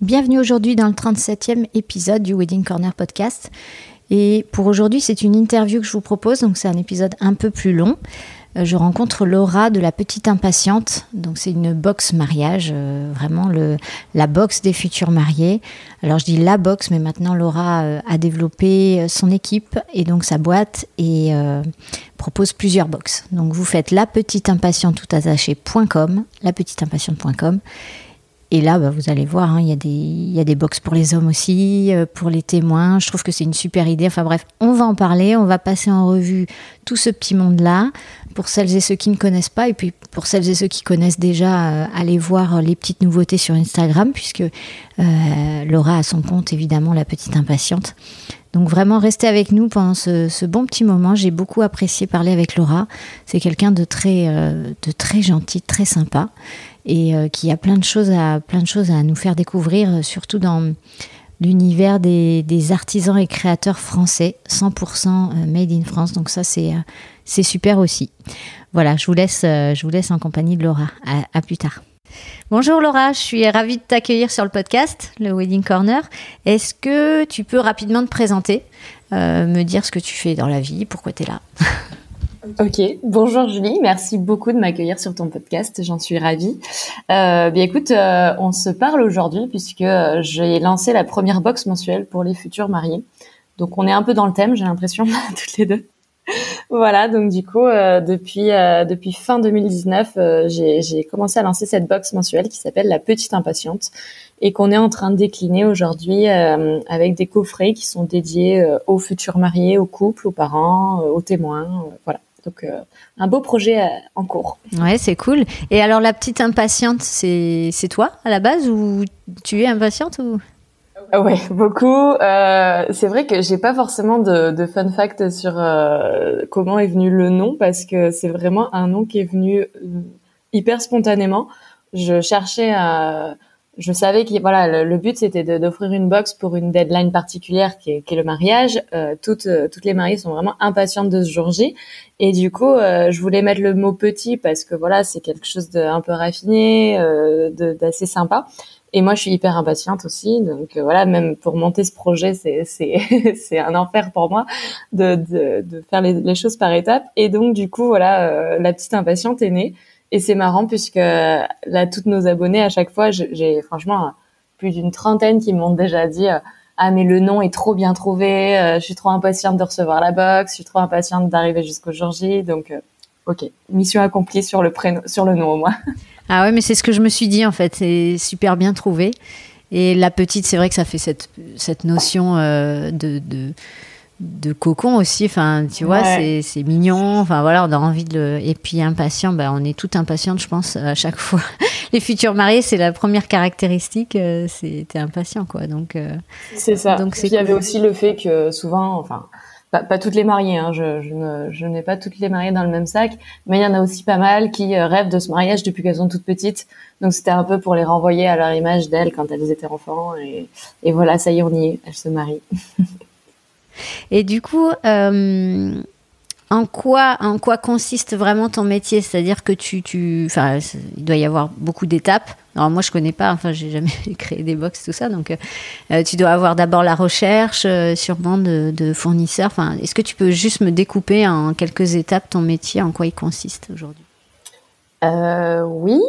Bienvenue aujourd'hui dans le 37e épisode du Wedding Corner podcast. Et pour aujourd'hui, c'est une interview que je vous propose, donc c'est un épisode un peu plus long. Euh, je rencontre Laura de la Petite Impatiente. Donc c'est une box mariage, euh, vraiment le, la box des futurs mariés. Alors je dis la box, mais maintenant Laura euh, a développé son équipe et donc sa boîte et propose plusieurs box. Donc vous faites la petite impatiente tout attaché.com, la petite impatiente.com et là, bah, vous allez voir, hein, il y, a des, y a des box pour les hommes aussi, euh, pour les témoins. Je trouve que c'est une super idée. Enfin bref, on va en parler, on va passer en revue tout ce petit monde-là, pour celles et ceux qui ne connaissent pas, et puis pour celles et ceux qui connaissent déjà, euh, allez voir les petites nouveautés sur Instagram, puisque euh, Laura a son compte, évidemment, la petite impatiente. Donc vraiment, restez avec nous pendant ce, ce bon petit moment. J'ai beaucoup apprécié parler avec Laura. C'est quelqu'un de très, de très gentil, très sympa et euh, qui a plein de choses à nous faire découvrir, euh, surtout dans l'univers des, artisans et créateurs français, 100% euh, made in France. Donc ça c'est super aussi. Voilà, je vous laisse je vous laisse en compagnie de Laura. À, plus tard. Bonjour Laura, je suis ravie de t'accueillir sur le podcast, le Wedding Corner. Est-ce que tu peux rapidement te présenter, me dire ce que tu fais dans la vie, pourquoi tu es là? Ok, bonjour Julie, merci beaucoup de m'accueillir sur ton podcast, j'en suis ravie. Euh, bien écoute, euh, on se parle aujourd'hui puisque euh, j'ai lancé la première box mensuelle pour les futurs mariés. Donc on est un peu dans le thème, j'ai l'impression, toutes les deux. voilà, donc du coup, euh, depuis depuis fin 2019, j'ai commencé à lancer cette box mensuelle qui s'appelle La Petite Impatiente et qu'on est en train de décliner aujourd'hui avec des coffrets qui sont dédiés aux futurs mariés, aux couples, aux parents, aux témoins, voilà. Donc, euh, un beau projet euh, en cours. Ouais, c'est cool. Et alors, la petite impatiente, c'est toi à la base ou tu es impatiente ou? Ah Ouais, beaucoup. Euh, c'est vrai que j'ai pas forcément de, de fun fact sur comment est venu le nom parce que c'est vraiment un nom qui est venu hyper spontanément. Je cherchais à je savais que voilà le, but c'était d'offrir une box pour une deadline particulière qui est, le mariage. Euh, toutes euh, toutes les mariées sont vraiment impatientes de ce jour J et du coup euh, je voulais mettre le mot petit parce que voilà c'est quelque chose d'un peu raffiné, euh, d'assez sympa. Et moi je suis hyper impatiente aussi donc euh, voilà même pour monter ce projet c'est c'est c'est un enfer pour moi de de, de faire les, choses par étapes et donc du coup voilà la petite impatiente est née. Et c'est marrant puisque là, toutes nos abonnés, à chaque fois, j'ai franchement plus d'une trentaine qui m'ont déjà dit euh, ah mais le nom est trop bien trouvé, euh, je suis trop impatiente de recevoir la box, je suis trop impatiente d'arriver jusqu'au jour J, donc euh, ok, mission accomplie sur le prénom, sur le nom au moins. Ah ouais, mais c'est ce que je me suis dit en fait, c'est super bien trouvé. Et la petite, c'est vrai que ça fait cette, cette notion de de cocon aussi. Enfin, tu vois, c'est mignon. Enfin, voilà, on a envie de le. Et puis, impatient, ben, on est tout impatient, je pense, à chaque fois. Les futurs mariés, c'est la première caractéristique, euh, c'était impatient, quoi. Donc, euh, c'est ça. Donc, il y avait aussi le fait que souvent, enfin, pas, toutes les mariées, hein, je, je, n'ai pas toutes les mariées dans le même sac, mais il y en a aussi pas mal qui euh, rêvent de ce mariage depuis qu'elles sont toutes petites. Donc, c'était un peu pour les renvoyer à leur image d'elles quand elles étaient enfants. Et, et voilà, ça y est, on y est, elles se marient. Et du coup, euh, en quoi, en quoi consiste vraiment ton métier? C'est-à-dire que tu, tu, enfin, il doit y avoir beaucoup d'étapes. Alors moi, je connais pas. Enfin, j'ai jamais créé des box, tout ça. Donc, euh, tu dois avoir d'abord la recherche, euh, sûrement de, de, fournisseurs. Enfin, est-ce que tu peux juste me découper en quelques étapes ton métier, en quoi il consiste aujourd'hui? Euh, Oui.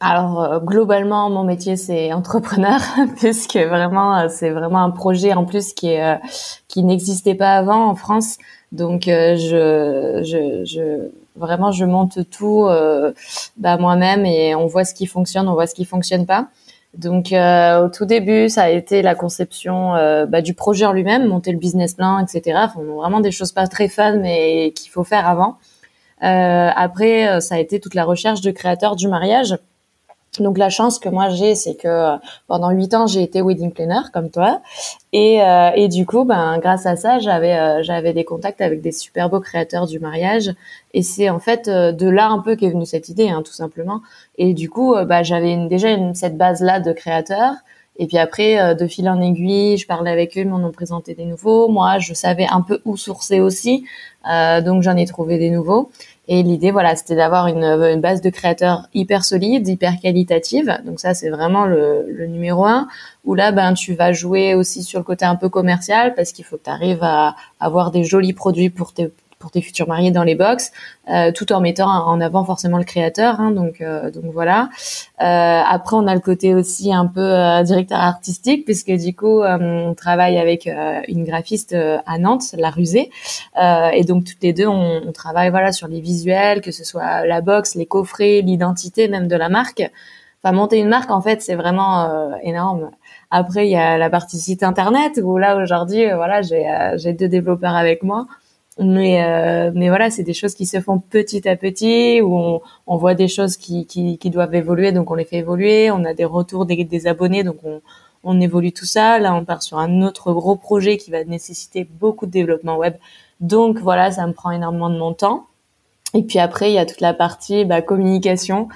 Alors euh, globalement, mon métier c'est entrepreneur puisque vraiment euh, c'est vraiment un projet en plus qui est qui n'existait pas avant en France. Donc je, je, je vraiment je monte tout bah, moi-même et on voit ce qui fonctionne, on voit ce qui fonctionne pas. Donc euh, au tout début, ça a été la conception euh, bah, du projet en lui-même, monter le business plan, etc. Enfin, vraiment des choses pas très fun, mais qu'il faut faire avant. Euh, après, ça a été toute la recherche de créateurs du mariage. Donc la chance que moi j'ai, c'est que euh, pendant huit ans j'ai été wedding planner comme toi, et, euh, et du coup, ben grâce à ça, j'avais euh, j'avais des contacts avec des super beaux créateurs du mariage, et c'est en fait de là un peu qu'est venue cette idée, hein, tout simplement. Et du coup, bah j'avais déjà cette base là de créateurs. Et puis après, de fil en aiguille, je parlais avec eux, ils m'en ont présenté des nouveaux. Moi, je savais un peu où sourcer aussi, donc j'en ai trouvé des nouveaux. Et l'idée, voilà, c'était d'avoir une, base de créateurs hyper solide, hyper qualitative. Donc ça, c'est vraiment le, le, numéro un. Où là, ben, tu vas jouer aussi sur le côté un peu commercial parce qu'il faut que tu arrives à avoir des jolis produits pour tes pour tes futurs mariés dans les box, euh, tout en mettant en avant forcément le créateur. Hein, donc, euh, donc voilà. Euh, après, on a le côté aussi un peu euh, directeur artistique, puisque du coup, euh, on travaille avec euh, une graphiste à Nantes, La Rusée, et donc toutes les deux, on, on, travaille voilà sur les visuels, que ce soit la box, les coffrets, l'identité même de la marque. Enfin, monter une marque, en fait, c'est vraiment énorme. Après, il y a la partie site internet où là aujourd'hui, voilà, j'ai j'ai deux développeurs avec moi mais euh, mais voilà c'est des choses qui se font petit à petit où on, on voit des choses qui, qui, qui doivent évoluer donc on les fait évoluer. On a des retours des, des abonnés donc on on évolue tout ça. Là on part sur un autre gros projet qui va nécessiter beaucoup de développement web. Donc voilà ça me prend énormément de mon temps. Et puis après il y a toute la partie bah, communication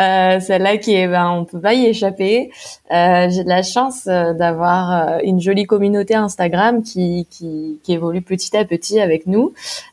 euh, celle-là qui est, ben, on peut pas y échapper. Euh, j'ai de la chance euh, d'avoir euh, une jolie communauté Instagram qui, qui, qui, évolue petit à petit avec nous.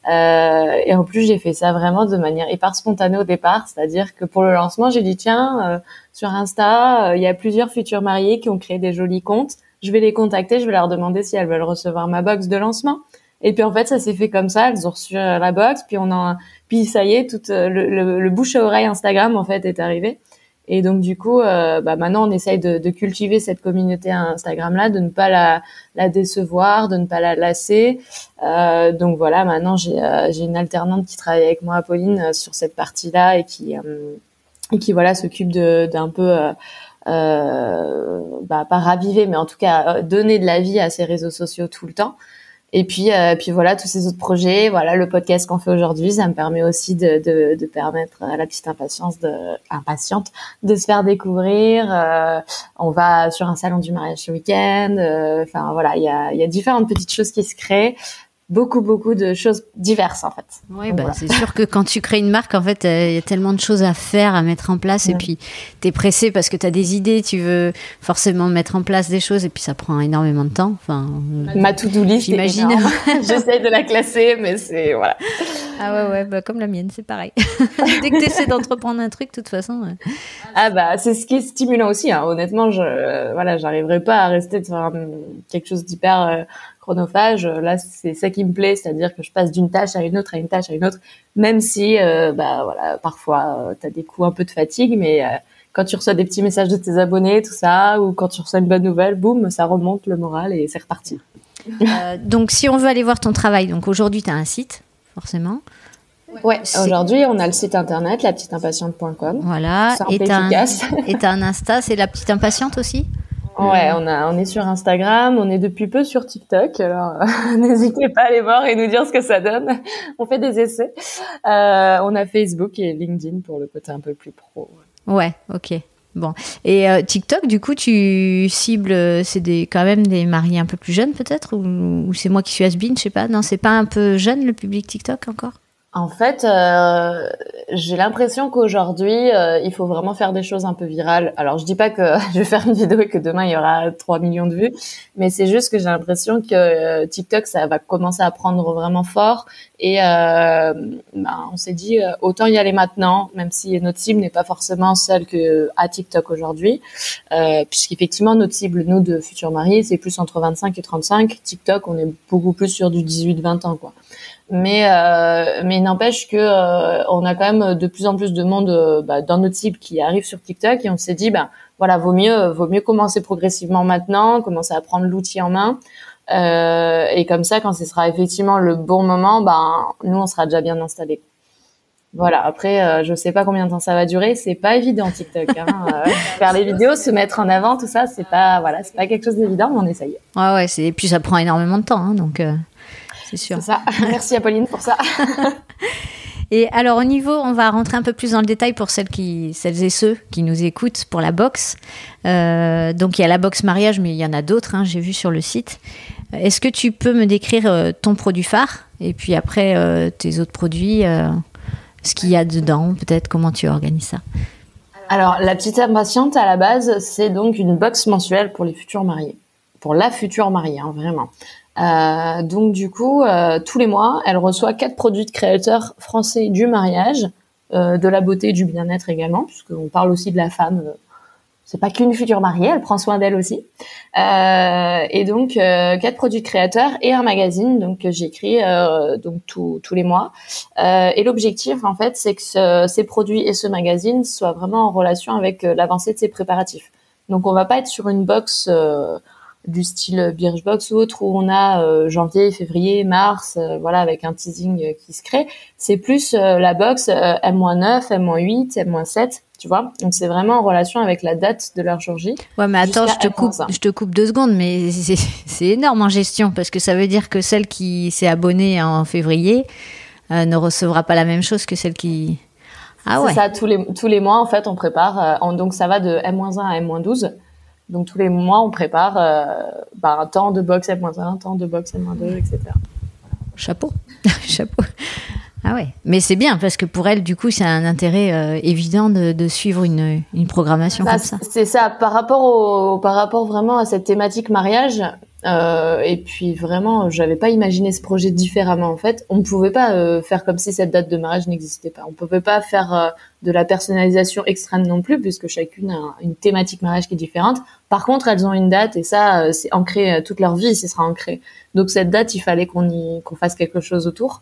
Euh, et en plus, j'ai fait ça vraiment de manière hyper spontanée au départ, c'est-à-dire que pour le lancement, j'ai dit tiens, sur Insta, il y a plusieurs futurs mariés qui ont créé des jolis comptes. Je vais les contacter, je vais leur demander si elles veulent recevoir ma box de lancement. Et puis en fait, ça s'est fait comme ça. Elles ont reçu la box, puis on a, puis ça y est, tout euh, le, le, bouche à oreille Instagram en fait est arrivé. Et donc du coup, euh, bah, maintenant on essaye de, de, cultiver cette communauté Instagram là, de ne pas la, la décevoir, de ne pas la lasser. Euh, donc voilà, maintenant j'ai euh, une alternante qui travaille avec moi, Pauline, sur cette partie là et qui et qui voilà s'occupe d'un peu euh, bah, pas raviver, mais en tout cas donner de la vie à ces réseaux sociaux tout le temps. Et puis, euh, puis voilà, tous ces autres projets, voilà, le podcast qu'on fait aujourd'hui, ça me permet aussi de, de, permettre à la petite impatience impatiente de se faire découvrir. Euh, on va sur un salon du mariage ce week-end. Euh, enfin voilà, il y a différentes petites choses qui se créent beaucoup beaucoup de choses diverses en fait. Oui, bah, c'est sûr que quand tu crées une marque en fait, il y a tellement de choses à faire, à mettre en place et puis tu es pressé parce que tu as des idées, tu veux forcément mettre en place des choses et puis ça prend énormément de temps. Enfin, euh, ma to-do list, j'imagine. J'essaie de la classer mais c'est voilà. Ah ouais ouais, bah, comme la mienne, c'est pareil. Dès que tu essaies d'entreprendre un truc de toute façon. Ah bah c'est ce qui est stimulant aussi hein. honnêtement, je voilà, j'arriverai pas à rester de faire quelque chose d'hyper euh, chronophage. Euh, là, c'est ça qui me plaît, c'est-à-dire que je passe d'une tâche à une autre, à une tâche à une autre, même si, euh, bah voilà, parfois euh, tu as des coups un peu de fatigue, mais quand tu reçois des petits messages de tes abonnés, tout ça, ou quand tu reçois une bonne nouvelle, boum, ça remonte le moral et c'est reparti. donc, si on veut aller voir ton travail, donc aujourd'hui, tu as un site, forcément. Ouais, aujourd'hui, on a le site internet, la petite impatiente.com. Voilà. Et tu as, un Insta, c'est la petite impatiente aussi? Ouais, on a, on est sur Instagram, on est depuis peu sur TikTok. Alors, n'hésitez pas à aller voir et nous dire ce que ça donne. On fait des essais. Euh, on a Facebook et LinkedIn pour le côté un peu plus pro. Ouais, ok. Bon. Et euh, TikTok, du coup, tu cibles, c'est des, quand même des mariés un peu plus jeunes peut-être ou, ou c'est moi qui suis has je sais pas. Non, c'est pas un peu jeune le public TikTok encore? En fait, euh, j'ai l'impression qu'aujourd'hui, euh, il faut vraiment faire des choses un peu virales. Alors, je dis pas que je vais faire une vidéo et que demain il y aura 3 millions de vues, mais c'est juste que j'ai l'impression que euh, TikTok, ça va commencer à prendre vraiment fort. Et euh, ben, on s'est dit autant y aller maintenant, même si notre cible n'est pas forcément celle que à TikTok aujourd'hui, puisqu'effectivement notre cible, nous de futurs mariés, c'est plus entre 25 et 35. TikTok, on est beaucoup plus sur du 18-20 ans, quoi. Mais, euh, mais n'empêche que on a quand même de plus en plus de monde bah, dans notre cible qui arrive sur TikTok et on s'est dit, bah voilà, vaut mieux, vaut mieux commencer progressivement maintenant, commencer à prendre l'outil en main. Euh, et comme ça, quand ce sera effectivement le bon moment, ben nous on sera déjà bien installés. Voilà. Après, euh, je sais pas combien de temps ça va durer. C'est pas évident TikTok. Hein. Euh, faire les vidéos, se mettre en avant, tout ça, c'est pas voilà, c'est pas quelque chose d'évident, mais on essaye. Ouais, ouais. C'est et puis ça prend énormément de temps, hein, donc c'est sûr. C'est ça. Merci Apolline pour ça. Et alors au niveau, on va rentrer un peu plus dans le détail pour celles, qui, celles et ceux qui nous écoutent pour la box. Euh, donc il y a la box mariage, mais il y en a d'autres, hein, j'ai vu sur le site. Est-ce que tu peux me décrire euh, ton produit phare et puis après euh, tes autres produits, ce qu'il y a dedans, peut-être comment tu organises ça? Alors la petite impatiente à la base, c'est donc une box mensuelle pour les futurs mariés, pour la future mariée, hein, vraiment. Euh, donc du coup, euh, tous les mois, elle reçoit quatre produits de créateurs français du mariage, euh, de la beauté, du bien-être également, puisqu'on parle aussi de la femme. c'est pas qu'une future mariée, elle prend soin d'elle aussi. et donc quatre produits de créateurs et un magazine, donc que j'écris donc tous les mois. et l'objectif, en fait, c'est que ces produits et ce magazine soient vraiment en relation avec l'avancée de ces préparatifs. Donc on va pas être sur une box du style Birchbox ou autre où on a euh, janvier, février, mars, euh, voilà avec un teasing euh, qui se crée. C'est plus la box M-9, M-8, M-7, tu vois. Donc c'est vraiment en relation avec la date de leur jour J. Ouais, mais attends, je te coupe, je te coupe deux secondes, mais c'est énorme en gestion parce que ça veut dire que celle qui s'est abonnée en février ne recevra pas la même chose que celle qui ah ouais. C'est ça, tous les, tous les mois, en fait, on prépare. donc, ça va de M-1 à M-12. Donc tous les mois, on prépare euh, bah, un temps de boxe M-1, un temps de boxe M-2, etc. Chapeau, chapeau. Ah ouais, mais c'est bien parce que pour elle, du coup, c'est un intérêt euh, évident de, de, suivre une, une programmation bah, comme ça. C'est ça, par rapport au, par rapport vraiment à cette thématique mariage, euh, et puis vraiment, j'avais pas imaginé ce projet différemment en fait. On ne pouvait pas euh, faire comme si cette date de mariage n'existait pas. On ne pouvait pas faire euh, de la personnalisation extrême non plus, puisque chacune a une thématique mariage qui est différente. Par contre, elles ont une date et ça, c'est ancré toute leur vie, ce sera ancré. Donc cette date, il fallait qu'on y qu'on fasse quelque chose autour.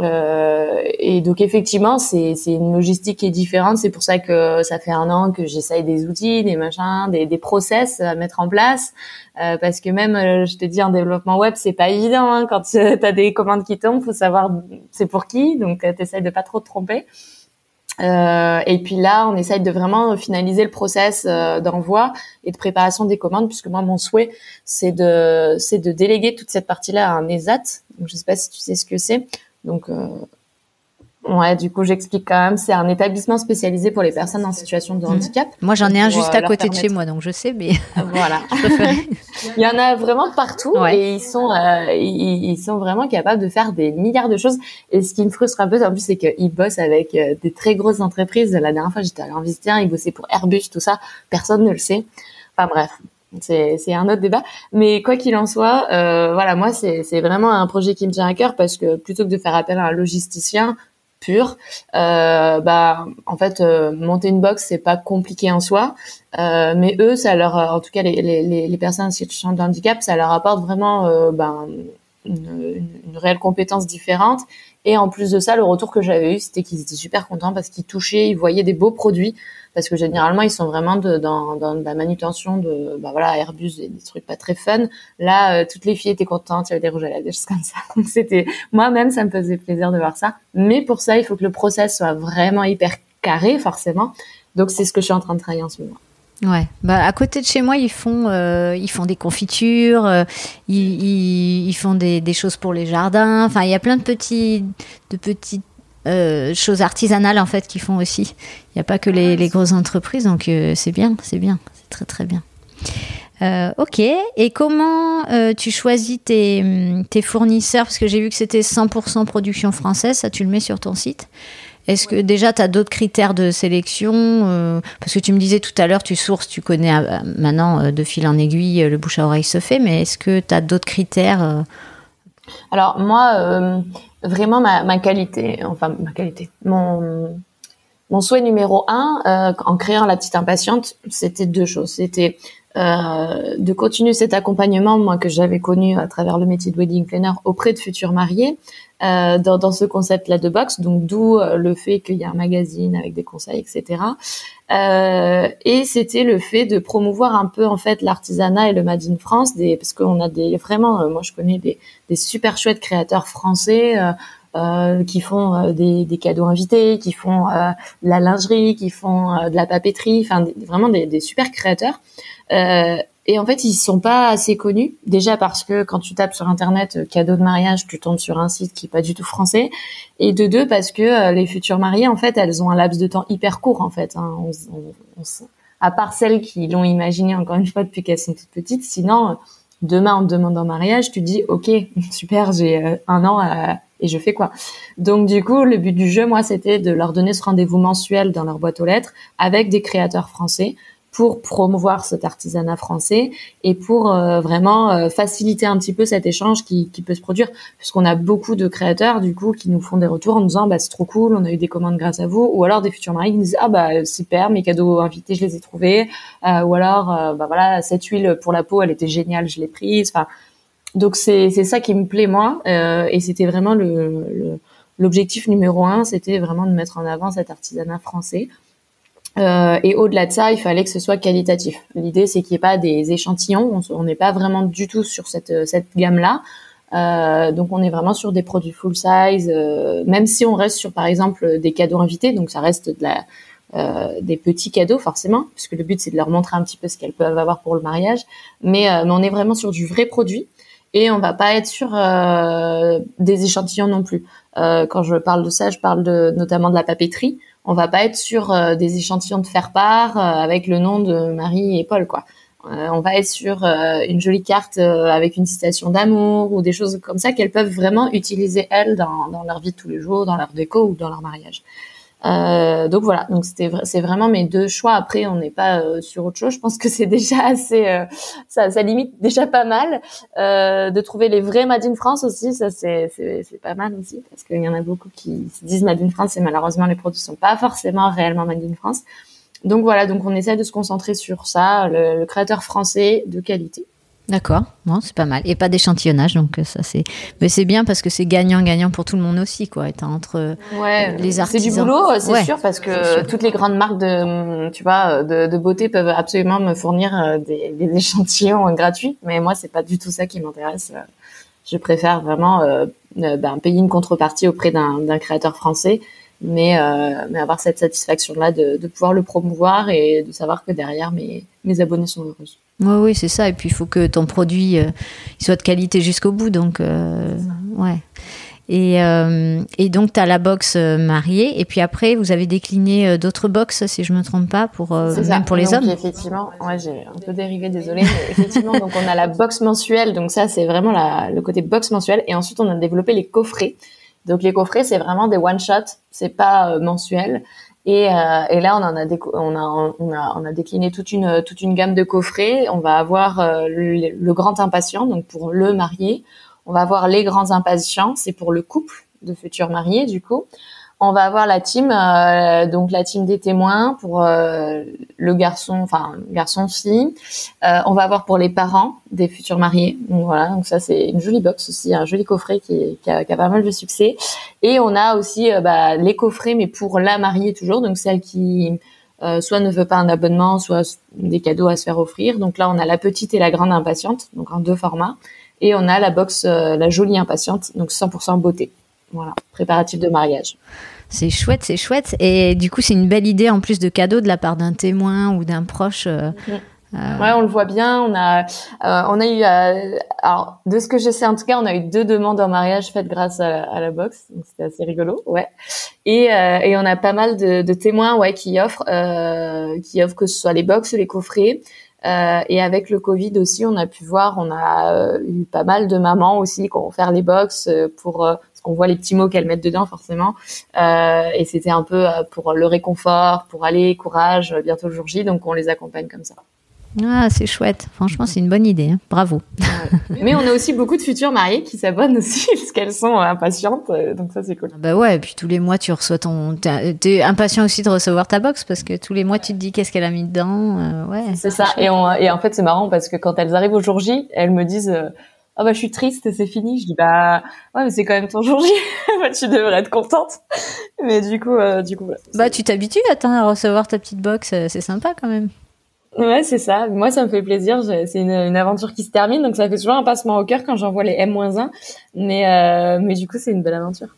Euh, et donc effectivement, c'est une logistique qui est différente. C'est pour ça que ça fait un an que j'essaye des outils, des machins, des, des process à mettre en place. Euh, parce que même, euh, je te dis, en développement web, c'est pas évident. Hein, quand tu as des commandes qui tombent, faut savoir c'est pour qui. Donc tu essayes de pas trop te tromper. Euh, et puis là, on essaye de vraiment finaliser le process euh, d'envoi et de préparation des commandes, puisque moi, mon souhait, c'est de, c'est de déléguer toute cette partie-là à un ESAT. Donc, je sais pas si tu sais ce que c'est. Donc, euh, ouais, du coup, j'explique quand même. C'est un établissement spécialisé pour les personnes en situation de mhm. handicap. Moi, j'en ai un juste à côté de chez moi, donc je sais, mais voilà. Il y en a vraiment partout et ils sont, euh, ils, sont vraiment capables de faire des milliards de choses. Et ce qui me frustre un peu, en plus, c'est qu'ils bossent avec euh, des très grosses entreprises. La dernière fois, j'étais allée en visiter un, ils bossaient pour Airbus, tout ça. Personne ne le sait. Enfin bref, c'est un autre débat. Mais quoi qu'il en soit, euh, voilà, moi, c'est vraiment un projet qui me tient à cœur parce que plutôt que de faire appel à un logisticien pur, euh, bah, en fait, euh, monter une box, c'est pas compliqué en soi. Euh, mais eux, ça leur, en tout cas, les, les, les personnes en situation de handicap, ça leur apporte vraiment euh, ben, une, une, réelle compétence différente. Et en plus de ça, le retour que j'avais eu, c'était qu'ils étaient super contents parce qu'ils touchaient, ils voyaient des beaux produits. Parce que généralement ils sont vraiment dans, dans la manutention de bah voilà Airbus des, des trucs pas très fun. Là euh, toutes les filles étaient contentes il y avait des rouges à lèvres des choses comme ça. C'était moi-même ça me faisait plaisir de voir ça. Mais pour ça il faut que le process soit vraiment hyper carré forcément. Donc c'est ce que je suis en train de travailler en ce moment Ouais, bah à côté de chez moi, ils font euh, ils font des confitures, euh, ils, font des, choses pour les jardins. Enfin, il y a plein de petites euh, choses artisanales en fait qui font aussi. Il n'y a pas que les, grosses entreprises, donc c'est bien, c'est bien, c'est très très bien. Ok, et comment tu choisis tes fournisseurs? Parce que j'ai vu que c'était 100% production française, ça tu le mets sur ton site. Est-ce que déjà tu as d'autres critères de sélection euh, Parce que tu me disais tout à l'heure, tu sources, tu connais euh, maintenant de fil en aiguille, le bouche à oreille se fait, mais est-ce que tu as d'autres critères Alors moi, vraiment ma, ma, qualité, enfin ma qualité, mon mon souhait numéro un euh, en créant la petite impatiente, c'était deux choses. C'était euh, de continuer cet accompagnement, moi que j'avais connu à travers le métier de wedding planner auprès de futurs mariés, euh, dans, dans, ce concept-là de box. Donc d'où euh, le fait qu'il y a un magazine avec des conseils, etc. Euh, et c'était le fait de promouvoir un peu en fait l'artisanat et le Made in France, des, parce qu'on a des vraiment, euh, moi je connais des, des super chouettes créateurs français. Euh, qui font des, des, cadeaux invités, qui font de la lingerie, qui font de la papeterie, enfin vraiment des, des, super créateurs. Euh, et en fait, ils sont pas assez connus. Déjà parce que quand tu tapes sur internet euh, cadeau de mariage, tu tombes sur un site qui est pas du tout français. Et de deux parce que euh, les futures mariées, en fait, elles ont un laps de temps hyper court, en fait. Hein. à part celles qui l'ont imaginé encore une fois depuis qu'elles sont toutes petites. Sinon, demain on te demande en mariage, tu dis ok, super, j'ai un an et je fais quoi. Donc du coup, le but du jeu, moi, c'était de leur donner ce rendez-vous mensuel dans leur boîte aux lettres avec des créateurs français pour promouvoir cet artisanat français et pour euh, vraiment euh, faciliter un petit peu cet échange qui, qui peut se produire. Puisqu'on a beaucoup de créateurs du coup qui nous font des retours en nous disant bah c'est trop cool on a eu des commandes grâce à vous. Ou alors des futurs maris qui nous disent ah bah super mes cadeaux invités je les ai trouvés. Euh, ou alors bah voilà cette huile pour la peau elle était géniale je l'ai prise donc c'est c'est ça qui me plaît moi et c'était vraiment le l'objectif numéro un c'était vraiment de mettre en avant cet artisanat français euh, et au-delà de ça, il fallait que ce soit qualitatif. L'idée, c'est qu'il n'y ait pas des échantillons. On n'est pas vraiment du tout sur cette, cette gamme-là. Euh, donc, on est vraiment sur des produits full size. Euh, même si on reste sur, par exemple, des cadeaux invités, donc ça reste de la, euh, des petits cadeaux forcément, puisque le but c'est de leur montrer un petit peu ce qu'elles peuvent avoir pour le mariage. Mais, euh, mais on est vraiment sur du vrai produit et on va pas être sur des échantillons non plus. quand je parle de ça, je parle notamment de la papeterie on va pas être sur euh, des échantillons de faire part euh, avec le nom de Marie et Paul quoi. Euh, on va être sur une jolie carte avec une citation d'amour ou des choses comme ça qu'elles peuvent vraiment utiliser elles dans, dans leur vie de tous les jours, dans leur déco ou dans leur mariage. Euh, donc voilà, donc c'était c'est vraiment mes deux choix. Après, on n'est pas euh, sur autre chose. Je pense que c'est déjà assez, euh, ça, ça limite déjà pas mal euh, de trouver les vrais Made in France aussi. Ça c'est c'est pas mal aussi parce qu'il y en a beaucoup qui se disent Made in France et malheureusement les produits sont pas forcément réellement Made in France. Donc voilà, donc on essaie de se concentrer sur ça, le créateur français de qualité. D'accord, bon, c'est pas mal. Et pas d'échantillonnage, donc euh, ça c'est. Mais c'est bien parce que c'est gagnant-gagnant pour tout le monde aussi, quoi. Étant entre euh, ouais, les artisans. C'est du boulot, c'est sûr, parce que toutes les grandes marques de, tu vois, de, de beauté peuvent absolument me fournir euh, des, des, échantillons gratuits. Mais moi, c'est pas du tout ça qui m'intéresse. Je préfère vraiment euh, ben, payer une contrepartie auprès d'un créateur français, mais, euh, mais avoir cette satisfaction-là de, de pouvoir le promouvoir et de savoir que derrière mes, mes abonnés sont heureux. Oui, oui, c'est ça. Et puis, il faut que ton produit euh, soit de qualité jusqu'au bout. Donc, euh, ouais. Et, euh, et donc, tu as la box mariée. Et puis après, vous avez décliné d'autres box, si je me trompe pas, pour, même pour les donc, hommes. Effectivement, ouais, j'ai un peu dérivé, désolé. Mais effectivement, donc on a la box mensuelle. Donc ça, c'est vraiment la, le côté box mensuelle. Et ensuite, on a développé les coffrets. Donc les coffrets, c'est vraiment des one shot. C'est pas mensuel. Et, euh, et, là, on en a, on a, on a, on a décliné toute une, toute une gamme de coffrets. On va avoir euh, le, le, grand impatient, donc pour le marié. On va avoir les grands impatients, c'est pour le couple de futurs mariés, du coup. On va avoir la team, euh, donc la team des témoins pour euh, le garçon, enfin garçon fille. Euh, on va avoir pour les parents des futurs mariés. Donc voilà, donc ça c'est une jolie box aussi, un joli coffret qui, qui a, pas mal de succès. Et on a aussi bah, les coffrets, mais pour la mariée toujours, donc celle qui soit ne veut pas un abonnement, soit des cadeaux à se faire offrir. Donc là on a la petite et la grande impatiente, donc en deux formats. Et on a la box, la jolie impatiente, donc 100% beauté. Voilà, préparatif de mariage. C'est chouette, c'est chouette. Et du coup, c'est une belle idée en plus de cadeau de la part d'un témoin ou d'un proche. Euh, euh. Ouais, on le voit bien. On a, euh, on a eu, alors de ce que je sais en tout cas, on a eu deux demandes en mariage faites grâce à, à la box, donc c'était assez rigolo, ouais. Et, et on a pas mal de, de témoins, ouais, qui offrent, qui offrent que ce soit les box, les coffrets. Euh, et avec le Covid aussi, on a pu voir, on a eu pas mal de mamans aussi qui ont offert les box pour on voit les petits mots qu'elles mettent dedans forcément. Euh, et c'était un peu euh, pour le réconfort, pour aller, courage, bientôt le jour J, donc on les accompagne comme ça. Ah, c'est chouette. Franchement, c'est une bonne idée. Hein. Bravo. Mais on a aussi beaucoup de futures mariées qui s'abonnent aussi parce qu'elles sont impatientes. Euh, donc ça, c'est cool. Ah bah ouais, et puis tous les mois, tu reçois ton. T'es impatient aussi de recevoir ta box parce que tous les mois, tu te dis qu'est-ce qu'elle a mis dedans. Euh, ouais. C'est ça. Et, et, en fait, c'est marrant parce que quand elles arrivent au jour J, elles me disent. Euh, ah bah je suis triste, c'est fini. Je dis bah ouais mais c'est quand même ton jour J, bah, tu devrais être contente. Mais du coup, du coup. bah tu t'habitues à recevoir ta petite box, c'est sympa quand même. Ouais, c'est ça. Moi, ça me fait plaisir. C'est une, une, aventure qui se termine, donc ça fait toujours un passement au cœur quand j'envoie les M-1. Mais, euh, mais du coup, c'est une belle aventure.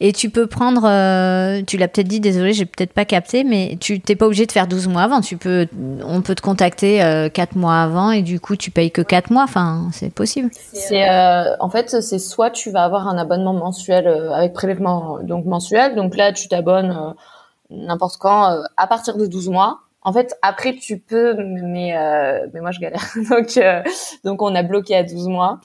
Et tu peux prendre, euh, tu l'as peut-être dit, désolé, j'ai peut-être pas capté, mais tu t'es pas obligé de faire 12 mois avant. Tu peux, on peut te contacter euh, 4 mois avant et du coup, tu payes que 4 mois. Enfin, c'est possible. C'est, euh, en fait, c'est soit tu vas avoir un abonnement mensuel euh, avec prélèvement donc mensuel. Donc là, tu t'abonnes euh, n'importe quand à partir de 12 mois en fait, après tu peux, mais euh, mais moi je galère. donc euh, donc on a bloqué à 12 mois.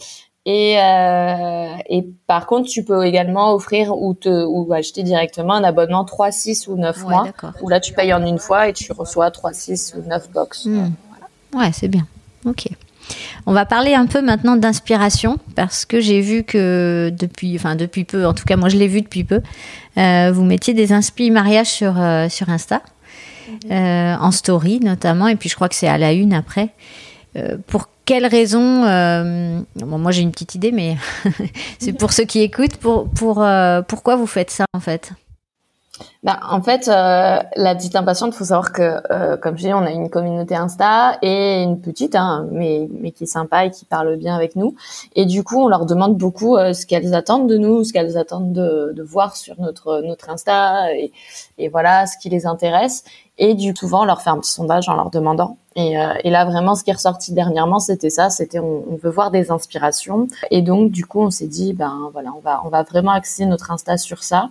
Et euh, et par contre, tu peux également offrir ou te ou acheter directement un abonnement 3, 6 ou 9 mois. Où là tu payes en une fois et tu reçois 3, 6 ou 9 box. Hmm. Ouais, c'est bien. OK. On va parler un peu maintenant d'inspiration parce que j'ai vu que depuis, enfin depuis peu, en tout cas moi je l'ai vu depuis peu, vous mettiez des inspi mariage sur sur Insta. Euh, en story notamment, et puis je crois que c'est à la une après. Euh, pour quelles raisons euh, Moi j'ai une petite idée, mais c'est pour ceux qui écoutent. Pour, pour, pourquoi vous faites ça en fait? Bah, en fait, euh, la petite impatiente, faut savoir que, euh, comme je dis, on a une communauté Insta et une petite, hein, mais qui est sympa et qui parle bien avec nous. Et du coup, on leur demande beaucoup euh, ce qu'elles attendent de nous, ce qu'elles attendent de, voir sur notre Insta et, voilà ce qui les intéresse. Et du coup, on leur fait un petit sondage en leur demandant. Et, euh, et là, vraiment, ce qui est ressorti dernièrement, c'était ça. C'était on, on, veut voir des inspirations. Et donc, du coup, on s'est dit, ben voilà, on va on va vraiment axer notre Insta sur ça.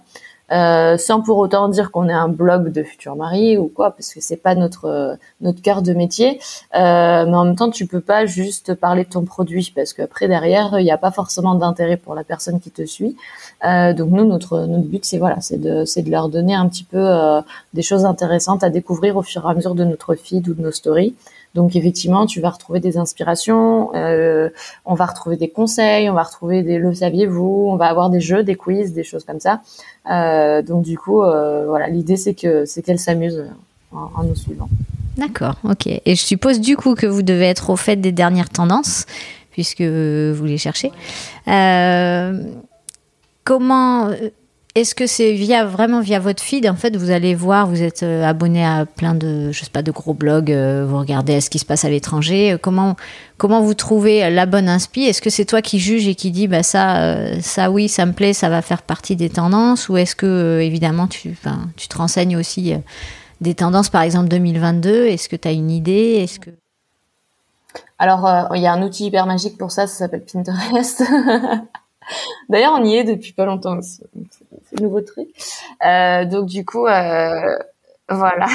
Euh, sans pour autant dire qu'on est un blog de futurs maris ou quoi, parce que c'est pas notre euh, notre cœur de métier. Euh, mais en même temps, tu peux pas juste parler de ton produit, parce qu'après derrière, il n'y a pas forcément d'intérêt pour la personne qui te suit. Euh, donc nous, notre notre but, c'est voilà, c'est de c'est de leur donner un petit peu euh, des choses intéressantes à découvrir au fur et à mesure de notre feed ou de nos stories. Donc effectivement, tu vas retrouver des inspirations, euh, on va retrouver des conseils, on va retrouver des le saviez-vous, on va avoir des jeux, des quiz, des choses comme ça. Euh, donc du coup, euh, voilà, l'idée c'est que c'est qu'elle s'amuse en, en, nous suivant. D'accord, ok. Et je suppose du coup que vous devez être au fait des dernières tendances puisque vous les cherchez. Comment est-ce que c'est via vraiment via votre feed En fait, vous allez voir, vous êtes euh, abonné à plein de, je sais pas, de gros blogs. Euh, vous regardez ce qui se passe à l'étranger. Euh, comment comment vous trouvez la bonne inspi? Est-ce que c'est toi qui juge et qui dit bah ça ça oui ça me plaît, ça va faire partie des tendances? Ou est-ce que évidemment tu tu te renseignes aussi des tendances par exemple 2022 Est-ce que tu as une idée? Est-ce que alors, il y a un outil hyper magique pour ça, ça s'appelle Pinterest. D'ailleurs, on y est depuis pas longtemps aussi nouveau truc. Euh, donc du coup, euh, voilà.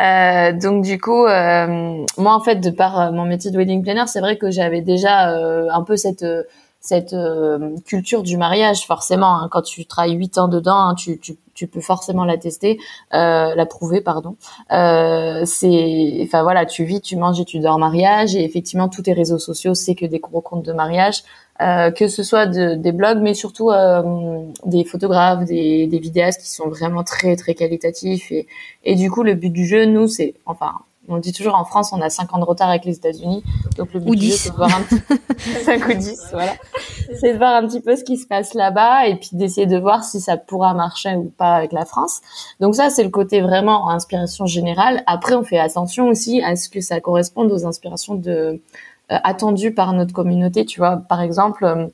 euh, donc du coup, euh, moi en fait, de par euh, mon métier de wedding planner, c'est vrai que j'avais déjà euh, un peu cette cette culture du mariage. Forcément, hein, quand tu travailles huit ans dedans, hein, tu, tu, tu peux forcément la tester, la prouver, pardon. c'est, enfin voilà, tu vis, tu manges et tu dors mariage. Et effectivement, tous tes réseaux sociaux, c'est que des gros comptes de mariage. Euh, que ce soit de, des blogs, mais surtout euh, des photographes, des, des, vidéastes qui sont vraiment très très qualitatifs. Et, et du coup, le but du jeu, nous, c'est, enfin, on dit toujours en France, on a 5 ans de retard avec les États-Unis. Donc le but du jeu, c'est de voir un petit 5 ou 10, voilà. C'est de voir un petit peu ce qui se passe là-bas et puis d'essayer de voir si ça pourra marcher ou pas avec la France. Donc ça, c'est le côté vraiment inspiration générale. Après, on fait attention aussi à ce que ça corresponde aux inspirations de attendu par notre communauté. Tu vois, par exemple, euh,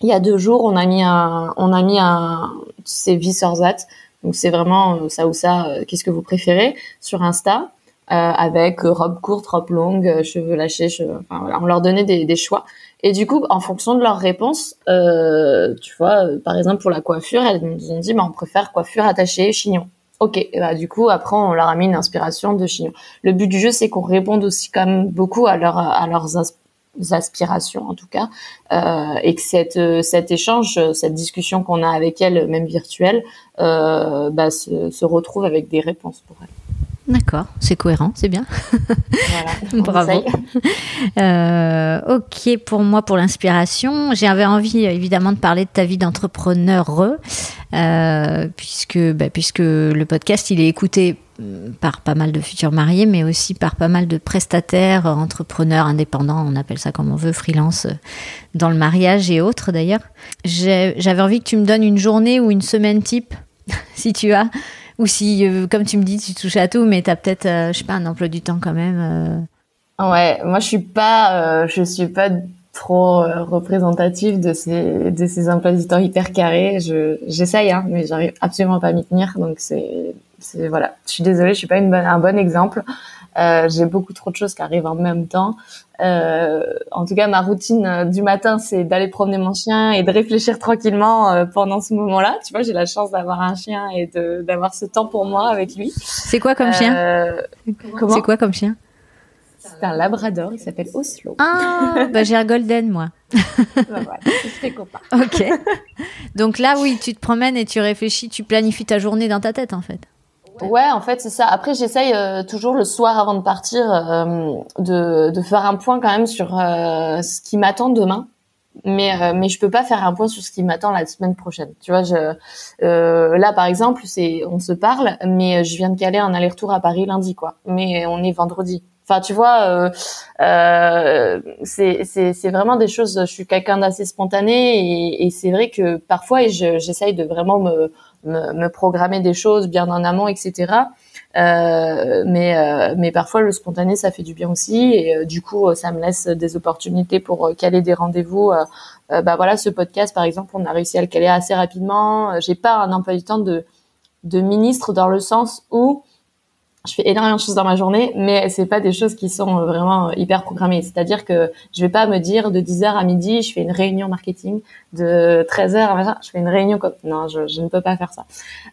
il y a deux jours, on a mis un, on a mis un, c'est Vissorzat. Donc c'est vraiment euh, ça ou ça. Qu'est-ce que vous préférez sur Insta avec robe courte, robe longue, cheveux lâchés. Enfin, voilà, on leur donnait des, choix. Et du coup, en fonction de leurs réponses, euh, tu vois, par exemple pour la coiffure, elles nous ont dit, bah, on préfère coiffure attachée, chignon. Ok, bah du coup après on leur a mis une inspiration de chignon. Le but du jeu c'est qu'on réponde aussi quand même beaucoup à, leur, à leurs aspirations en tout cas, euh, et que cette, cet échange, cette discussion qu'on a avec elles, même virtuelle, euh, bah, se, retrouve avec des réponses pour elles. D'accord, c'est cohérent, c'est bien. Voilà, Bravo. Euh, ok, pour moi, pour l'inspiration, j'avais envie évidemment de parler de ta vie d'entrepreneur, euh, puisque, bah, puisque le podcast, il est écouté mm, par pas mal de futurs mariés, mais aussi par pas mal de prestataires, entrepreneurs, indépendants, on appelle ça comme on veut, freelance, euh, dans le mariage et autres d'ailleurs. J'avais envie que tu me donnes une journée ou une semaine type, si tu as, ou si, euh, comme tu me dis, tu touches à tout, mais tu as peut-être, euh, je sais pas, un emploi du temps quand même. Euh. Ouais, moi je suis pas, je suis pas trop représentative de ces de ces emplois du temps hyper carrés. Je j'essaye, hein, mais j'arrive absolument pas à m'y tenir. Donc c'est c'est voilà. Je suis désolée, je suis pas une bonne un bon exemple. Euh, j'ai beaucoup trop de choses qui arrivent en même temps. Euh, en tout cas, ma routine euh, du matin, c'est d'aller promener mon chien et de réfléchir tranquillement euh, pendant ce moment-là. Tu vois, j'ai la chance d'avoir un chien et d'avoir ce temps pour moi avec lui. C'est quoi comme chien euh, C'est quoi comme chien C'est un labrador, il s'appelle Oslo. Ah, bah j'ai un golden moi. bah voilà, copain. Ok. Donc là, oui, tu te promènes et tu réfléchis, tu planifies ta journée dans ta tête en fait. Ouais, en fait, c'est ça. Après, j'essaye euh, toujours le soir avant de partir euh, de, de faire un point quand même sur euh, ce qui m'attend demain. Mais mais je peux pas faire un point sur ce qui m'attend la semaine prochaine. Tu vois, je là par exemple, c'est on se parle, mais je viens de caler un aller-retour à Paris lundi, quoi. Mais on est vendredi. Enfin, tu vois, euh, c'est c'est vraiment des choses. Je suis quelqu'un d'assez spontané et, et c'est vrai que parfois, j'essaye de vraiment me me, me, programmer des choses bien en amont, etc. Euh, mais euh, mais parfois le spontané ça fait du bien aussi et euh, du coup ça me laisse des opportunités pour euh, caler des rendez-vous. bah voilà ce podcast par exemple on a réussi à le caler assez rapidement. J'ai pas un emploi du temps de de ministre dans le sens où je fais énormément de choses dans ma journée, mais c'est pas des choses qui sont euh, vraiment euh, hyper programmées. C'est-à-dire que je vais pas me dire de 10h à midi, je fais une réunion marketing, de 13h à machin, je fais une réunion comme... Non, je, je ne peux pas faire ça.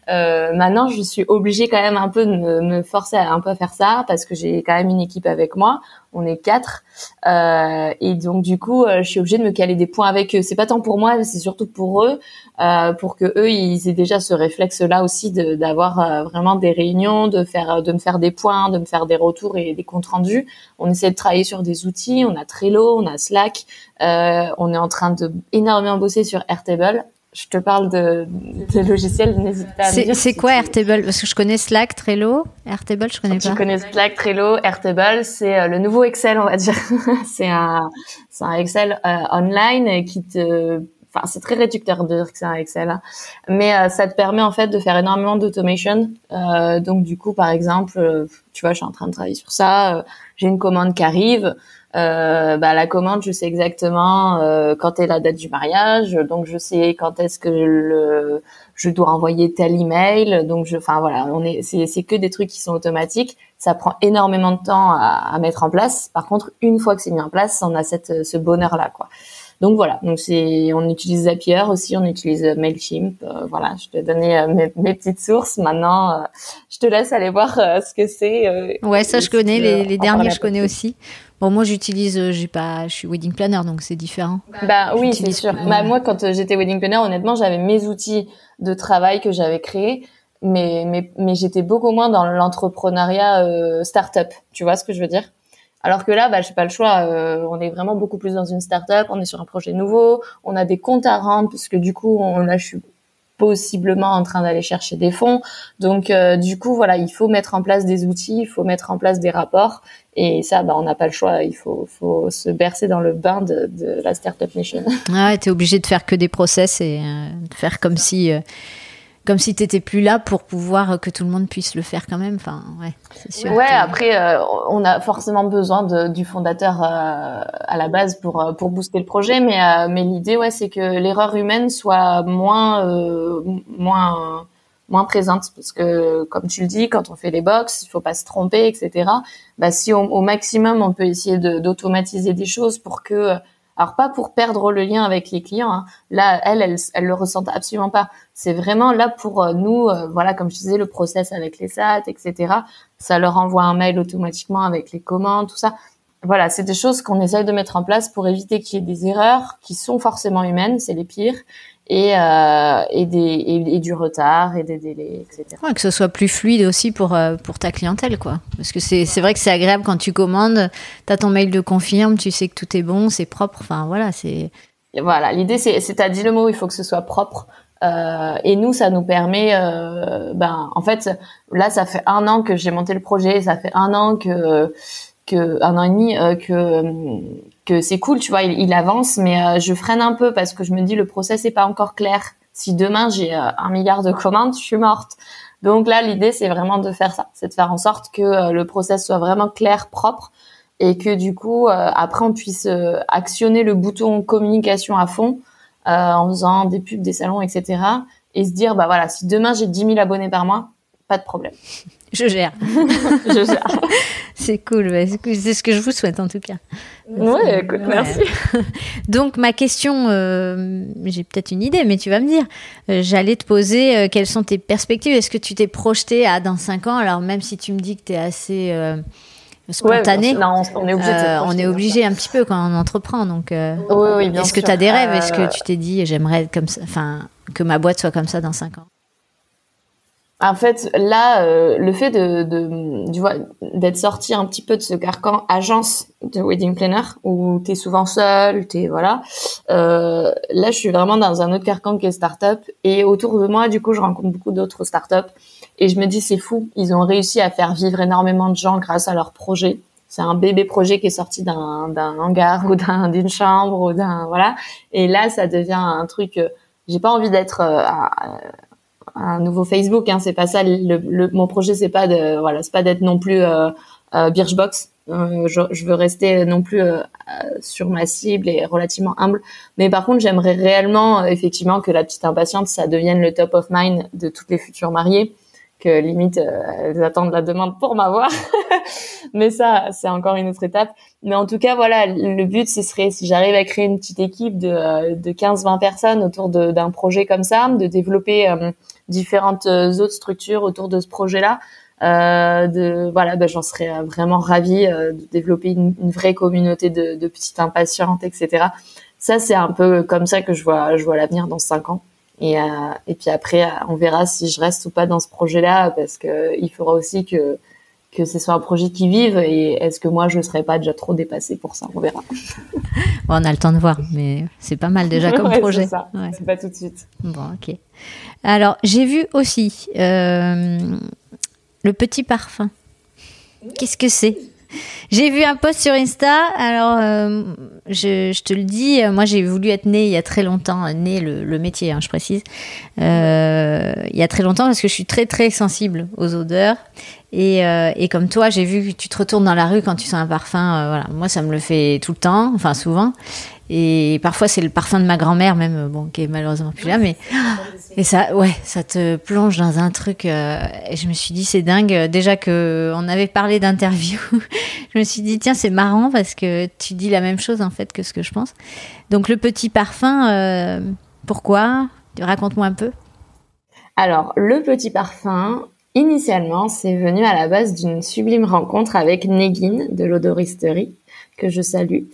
Euh, maintenant, je suis obligée quand même un peu de me, me forcer à un peu faire ça parce que j'ai quand même une équipe avec moi on est quatre. Euh, et donc du coup euh, je suis obligée de me caler des points avec eux. C'est pas tant pour moi c'est surtout pour eux euh, pour que eux ils aient déjà ce réflexe là aussi d'avoir vraiment des réunions de faire de me faire des points de me faire des retours et des comptes rendus. On essaie de travailler sur des outils. On a Trello on a Slack. On est en train de énormément bosser sur Airtable je te parle de, de logiciels, n'hésite pas à me dire. C'est quoi Airtable? Parce que je connais Slack, Trello. Airtable, je connais pas. Je connais Slack, Trello, Airtable. C'est euh, le nouveau Excel, on va dire. c'est un, un Excel euh, online qui te, enfin, c'est très réducteur de dire que c'est un Excel, hein. mais euh, ça te permet en fait de faire énormément d'automation. donc du coup, par exemple, tu vois, je suis en train de travailler sur ça. J'ai une commande qui arrive euh, bah, la commande, je sais exactement euh, quand est la date du mariage, donc je sais quand est-ce que le, je dois envoyer tel email. Donc, je, enfin voilà, on est, c'est, c'est que des trucs qui sont automatiques. Ça prend énormément de temps à, à, mettre en place. Par contre, une fois que c'est mis en place, on a cette, ce bonheur là, quoi. Donc voilà, donc c'est, on utilise Zapier aussi, on utilise Mailchimp. Euh, voilà, je t'ai donné euh, mes, mes, petites sources. Maintenant, euh, je te laisse aller voir ce que c'est. ouais, ça je connais. les, les derniers, je connais aussi. Bon, moi, j'utilise, j'ai pas, je suis wedding planner, donc c'est différent. Bah oui, c'est sûr. Bah, moi, quand j'étais wedding planner, honnêtement, j'avais mes outils de travail que j'avais créés, mais mais mais j'étais beaucoup moins dans l'entrepreneuriat euh, start-up. Tu vois ce que je veux dire? Alors que là, bah, j'ai pas le choix. Euh, on est vraiment beaucoup plus dans une start-up. On est sur un projet nouveau. On a des comptes à rendre parce que du coup, on, là, je suis possiblement en train d'aller chercher des fonds. Donc, euh, du coup, voilà, il faut mettre en place des outils, il faut mettre en place des rapports. Et ça, bah, on n'a pas le choix. Il faut, faut se bercer dans le bain de, de la startup nation. Ah, tu es obligé de faire que des process et euh, de faire comme si comme si tu n'étais plus là pour pouvoir que tout le monde puisse le faire quand même. Enfin, ouais, c'est sûr. Ouais, après, euh, on a forcément besoin de, du fondateur euh, à la base pour euh, pour booster le projet, mais mais l'idée, ouais, c'est que l'erreur humaine soit moins moins moins présente parce que comme tu le dis quand on fait les box il faut pas se tromper etc bah si au maximum on peut essayer d'automatiser des choses pour que alors pas pour perdre le lien avec les clients. Hein. Là, elle, elle, elle le ressentent absolument pas. C'est vraiment là pour euh, nous, euh, voilà, comme je disais, le process avec les SAT, etc. Ça leur envoie un mail automatiquement avec les commandes, tout ça. Voilà, c'est des choses qu'on essaye de mettre en place pour éviter qu'il y ait des erreurs qui sont forcément humaines, c'est les pires, et, euh, et, des, et, du retard et des délais, etc. Ouais, que ce soit plus fluide aussi pour, euh, pour ta clientèle, quoi. Parce que c'est vrai que c'est agréable quand tu commandes, tu as ton mail de confirme, tu sais que tout est bon, c'est propre, enfin voilà, c'est... Voilà, l'idée c'est, c'est t'as dit le mot, il faut que ce soit propre. Euh, et nous, ça nous permet, euh, ben, en fait, là, ça fait un an que j'ai monté le projet, ça fait un an que, que un an et demi euh, que que c'est cool, tu vois, il, avance, mais euh, je freine un peu parce que je me dis le process est pas encore clair. Si demain j'ai euh, un milliard de commandes, je suis morte. Donc là, l'idée c'est vraiment de faire ça, c'est de faire en sorte que le process soit vraiment clair, propre, et que du coup après on puisse actionner le bouton communication à fond en faisant des pubs, des salons, etc. Et se dire bah voilà, si demain j'ai 10 000 abonnés par mois, pas de problème. Je gère. je gère. c'est cool. C'est ce que je vous souhaite en tout cas. Ouais, écoute, merci. Donc ma question, euh, j'ai peut-être une idée, mais tu vas me dire. Euh, j'allais te poser euh, quelles sont tes perspectives? Est-ce que tu t'es projeté à dans 5 ans? Alors même si tu me dis que tu es assez spontané, non, on est obligé. on est obligé un petit peu quand on entreprend. Donc, oui, oui, Est-ce que tu as des rêves? Est-ce que tu t'es dit j'aimerais comme ça, enfin que ma boîte soit comme ça dans 5 ans? En fait, là, euh, le fait de, de tu vois, d'être sorti un petit peu de ce carcan agence de wedding planner où t'es souvent seul, t'es voilà. Euh, là, je suis vraiment dans un autre carcan qui est startup et autour de moi, du coup, je rencontre beaucoup d'autres startups et je me dis c'est fou, ils ont réussi à faire vivre énormément de gens grâce à leur projet. C'est un bébé projet qui est sorti d'un d'un hangar ou d'un d'une chambre ou d'un voilà. Et là, ça devient un truc. Euh, j'ai pas envie d'être euh, un nouveau Facebook. Hein, c'est pas ça. Le, mon projet, c'est pas de voilà, c'est pas d'être non plus euh, euh Birchbox. Euh, je, je, veux rester non plus euh, sur ma cible et relativement humble. Mais par contre, j'aimerais réellement, effectivement, que la petite impatiente, ça devienne le top of mind de toutes les futures mariées que limite elles attendent la demande pour m'avoir. mais ça, c'est encore une autre étape. Mais en tout cas, voilà, le but, ce serait si j'arrive à créer une petite équipe de, de 15-20 personnes autour d'un projet comme ça, de développer différentes euh, autres structures autour de ce projet-là. Euh, de voilà, ben, j'en serais vraiment ravie euh, de développer une, vraie communauté de, de, petites impatientes, etc. Ça, c'est un peu comme ça que je vois, je vois l'avenir dans cinq ans. Et, euh, et puis après, on verra si je reste ou pas dans ce projet-là, parce que il faudra aussi que que ce soit un projet qui vive et est-ce que moi je ne serais pas déjà trop dépassée pour ça? On verra. Bon, on a le temps de voir mais c'est pas mal déjà comme projet. c'est ouais. pas tout de suite. Bon ok. Alors j'ai vu aussi euh, le petit parfum. Qu'est-ce que c'est? J'ai vu un post sur Insta. Alors, euh, je, je, te le dis, moi j'ai voulu être née il y a très longtemps, née le, le métier, hein, je précise, euh, il y a très longtemps parce que je suis très très sensible aux odeurs et, euh, et, comme toi, j'ai vu que tu te retournes dans la rue quand tu sens un parfum. Euh, voilà, moi, ça me le fait tout le temps, enfin souvent. Et parfois, c'est le parfum de ma grand-mère, même, euh, bon, qui est malheureusement plus là, mais et ça, ouais, ça te plonge dans un truc. Euh, et je me suis dit, c'est dingue. Déjà que on avait parlé d'interview, je me suis dit, tiens, c'est marrant parce que tu dis la même chose en fait que ce que je pense. Donc le petit parfum, euh, pourquoi? Raconte-moi un peu. Alors, le petit parfum, Initialement, c'est venu à la base d'une sublime rencontre avec Negin de l'odoristerie, que je salue,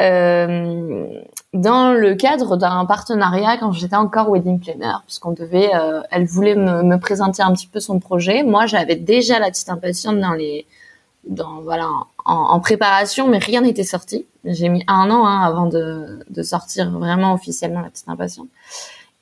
euh, dans le cadre d'un partenariat quand j'étais encore wedding planner, puisqu'on devait, euh, elle voulait me, me, présenter un petit peu son projet. Moi, j'avais déjà la petite impatiente dans les, dans voilà, en, en préparation, mais rien n'était sorti. J'ai mis un an hein, avant de, de sortir vraiment officiellement la petite impatiente.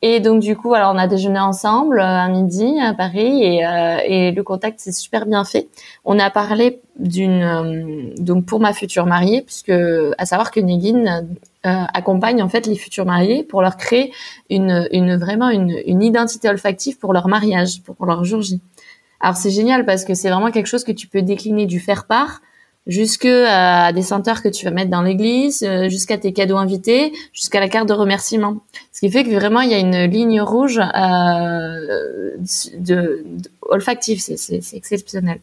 Et donc du coup, alors on a déjeuné ensemble euh, à midi à Paris et, euh, et le contact s'est super bien fait. On a parlé d'une euh, donc pour ma future mariée, puisque à savoir que Negin accompagne en fait les futurs mariés pour leur créer une, une vraiment une, une identité olfactive pour leur mariage, pour leur jour J. Alors c'est génial parce que c'est vraiment quelque chose que tu peux décliner du faire part jusque à des senteurs que tu vas mettre dans l'église, euh, jusqu'à tes cadeaux invités, jusqu'à la carte de remerciement. Ce qui fait que vraiment il y a une ligne rouge euh, olfactive, c'est exceptionnel.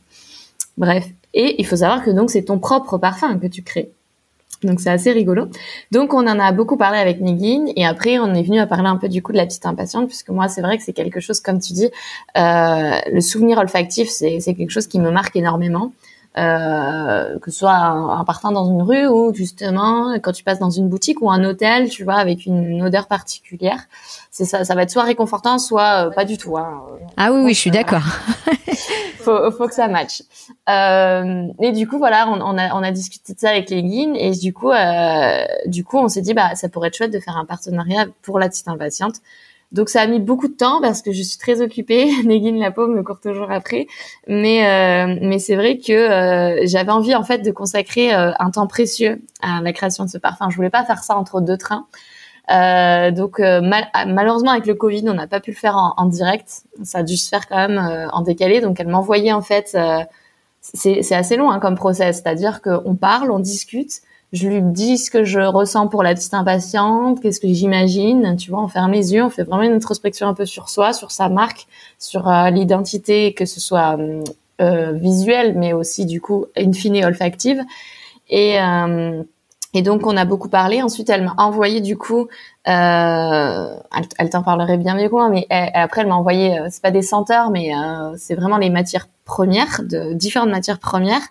Bref, et il faut savoir que donc c'est ton propre parfum que tu crées. Donc c'est assez rigolo. Donc on en a beaucoup parlé avec Nigin et après on est venu à parler un peu du coup de la petite impatiente puisque moi c'est vrai que c'est quelque chose comme tu dis, euh, le souvenir olfactif c'est quelque chose qui me marque énormément. Euh, que ce soit en, partant dans une rue ou justement quand tu passes dans une boutique ou un hôtel, tu vois, avec une, odeur particulière. C'est ça, ça va être soit réconfortant, soit pas du tout. Hein. Ah oui, oui, je suis d'accord. faut, faut que ça matche. Euh, et du coup, voilà, on, on, a, on a discuté de ça avec les guines et du coup, euh, du coup, on s'est dit, bah, ça pourrait être chouette de faire un partenariat pour la petite impatiente. Donc ça a mis beaucoup de temps parce que je suis très occupée. Negin la peau me court toujours après, mais euh, mais c'est vrai que euh, j'avais envie en fait de consacrer euh, un temps précieux à la création de ce parfum. Je voulais pas faire ça entre deux trains. Euh, donc malheureusement avec le Covid, on n'a pas pu le faire en, en, direct. Ça a dû se faire quand même en décalé. Donc elle m'envoyait en fait, c'est assez long hein, comme process, c'est-à-dire qu'on parle, on discute, je lui dis ce que je ressens pour la petite impatiente, qu'est-ce que j'imagine, tu vois, on ferme les yeux, on fait vraiment une introspection un peu sur soi, sur sa marque, sur euh, l'identité, que ce soit euh, euh, visuelle, mais aussi du coup, in fine, olfactive. Et, et donc, on a beaucoup parlé. Ensuite, elle m'a envoyé du coup, euh, elle, elle t'en parlerait bien mieux que mais après, elle m'a envoyé, c'est pas des senteurs, mais c'est vraiment les matières premières, de différentes matières premières.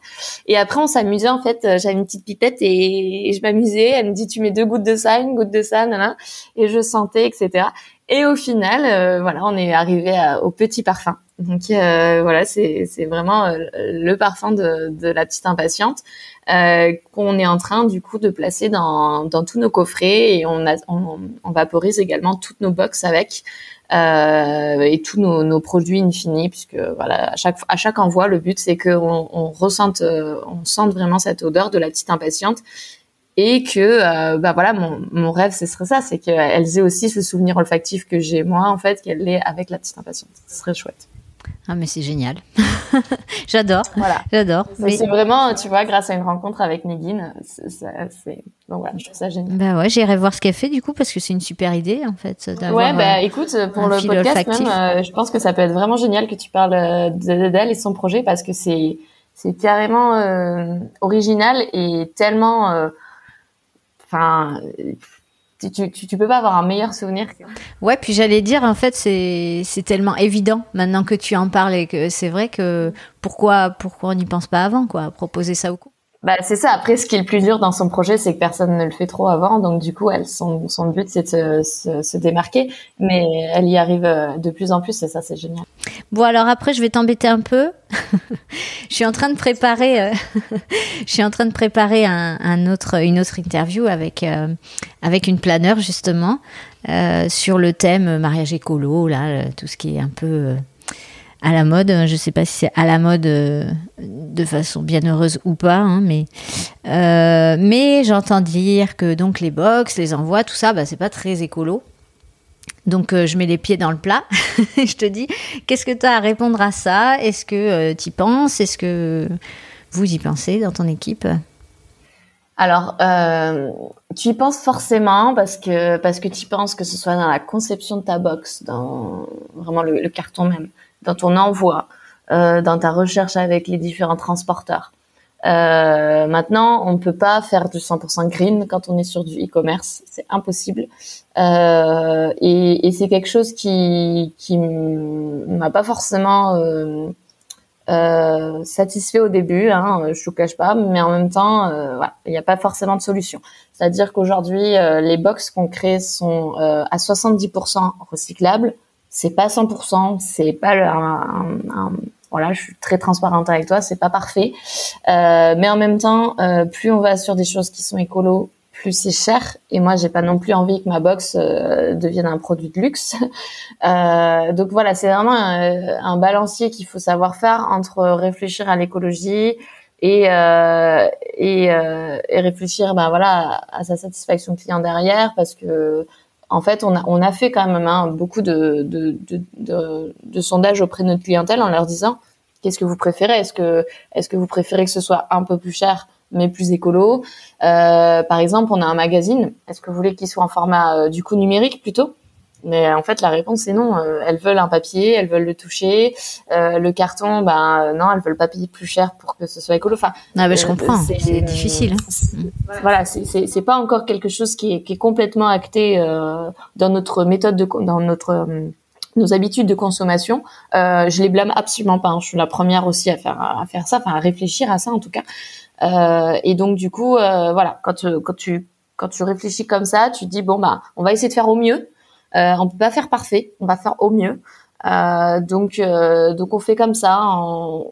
Et après, on s'amusait en fait. Euh, j'avais une petite pipette et, je m'amusais. Elle me dit tu mets deux gouttes de ça, une goutte de ça, nana. Et je sentais, etc. Et au final, euh, voilà, on est arrivé au petit parfum. Donc euh, voilà, c'est c'est vraiment le parfum de, de la petite impatiente qu'on est en train du coup de placer dans dans tous nos coffrets et on a on, on vaporise également toutes nos box avec. Euh, et tous nos, produits infinis, puisque voilà, à chaque à chaque envoi, le but c'est qu'on on ressente, euh, on sente vraiment cette odeur de la petite impatiente et que euh, bah voilà mon, mon rêve ce serait ça c'est qu'elles aient aussi ce souvenir olfactif que j'ai moi en fait qu'elle l'ait avec la petite impatiente ce serait chouette ah mais c'est génial. j'adore. Voilà. J'adore. C'est vraiment, tu vois, grâce à une rencontre avec Negin, c'est donc voilà, je trouve ça génial. Bah ouais, j'irai voir ce qu'elle fait du coup parce que c'est une super idée en fait Ouais, bah euh, écoute, pour le podcast même, euh, je pense que ça peut être vraiment génial que tu parles euh, d'elle et son projet parce que c'est c'est carrément original et tellement enfin tu, tu, peux pas avoir un meilleur souvenir. Ouais, puis j'allais dire, en fait, c'est, tellement évident maintenant que tu en parles et que c'est vrai que pourquoi, pourquoi on n'y pense pas avant, quoi, proposer ça au coup. Bah, c'est ça. Après, ce qui est le plus dur dans son projet, c'est que personne ne le fait trop avant. Donc, du coup, elle, son, son but, c'est de se, se, démarquer. Mais elle y arrive euh, de plus en plus et ça, c'est génial. Bon, alors après, je vais t'embêter un peu. je suis en train de préparer, euh, je suis en train de préparer un, un, autre, une autre interview avec, euh, avec une planeur, justement, sur le thème mariage écolo, là, tout ce qui est un peu à la mode. Je ne sais pas si c'est à la mode euh, de façon bien heureuse ou pas, hein, mais euh, mais j'entends dire que donc les box, les envois, tout ça, bah, c'est pas très écolo. Donc euh, je mets les pieds dans le plat. je te dis, qu'est-ce que tu as à répondre à ça? Est-ce que tu y penses? Est-ce que vous y pensez dans ton équipe? Alors, tu y penses forcément parce que parce que tu penses que ce soit dans la conception de ta box, dans vraiment le carton même, dans ton envoi, euh, dans ta recherche avec les différents transporteurs. Euh, maintenant, on ne peut pas faire du 100% green quand on est sur du e-commerce, c'est impossible. Euh, et, et c'est quelque chose qui qui m'a pas forcément euh, euh, satisfait au début, hein, je vous cache pas, mais en même temps, euh, voilà, il n'y a pas forcément de solution. C'est-à-dire qu'aujourd'hui, euh, les box qu'on crée sont à 70% recyclables, c'est pas 100%, c'est pas un, un, voilà, je suis très transparente avec toi, c'est pas parfait, euh, mais en même temps, euh, plus on va sur des choses qui sont écolo, plus c'est cher. Et moi, j'ai pas non plus envie que ma box euh, devienne un produit de luxe. Euh, donc voilà, c'est vraiment un, un balancier qu'il faut savoir faire entre réfléchir à l'écologie et euh, et, et, réfléchir, ben voilà, à, à sa satisfaction client derrière, parce que en fait, on a, fait quand même hein, beaucoup de, sondages auprès de notre clientèle en leur disant qu'est-ce que vous préférez? Est-ce que, est-ce que vous préférez que ce soit un peu plus cher mais plus écolo? Euh, Par exemple, on a un magazine. Est-ce que vous voulez qu'il soit en format euh, du coup numérique plutôt? Mais en fait, la réponse c'est non. Euh, elles veulent un papier, elles veulent le toucher. Euh, le carton, ben non, elles veulent pas payer plus cher pour que ce soit écolo. Enfin, ah ben, je comprends. C'est difficile. Hein. Voilà, c'est pas encore quelque chose qui est, qui est complètement acté euh, dans notre méthode de dans notre nos habitudes de consommation. Euh, je les blâme absolument pas. Hein. Je suis la première aussi à faire à faire ça, enfin à réfléchir à ça en tout cas. Euh, et donc du coup, euh, voilà, quand tu, quand tu quand tu réfléchis comme ça, tu te dis bon bah on va essayer de faire au mieux. Euh, on peut pas faire parfait, on va faire au mieux. Euh, donc, euh, donc on fait comme ça. On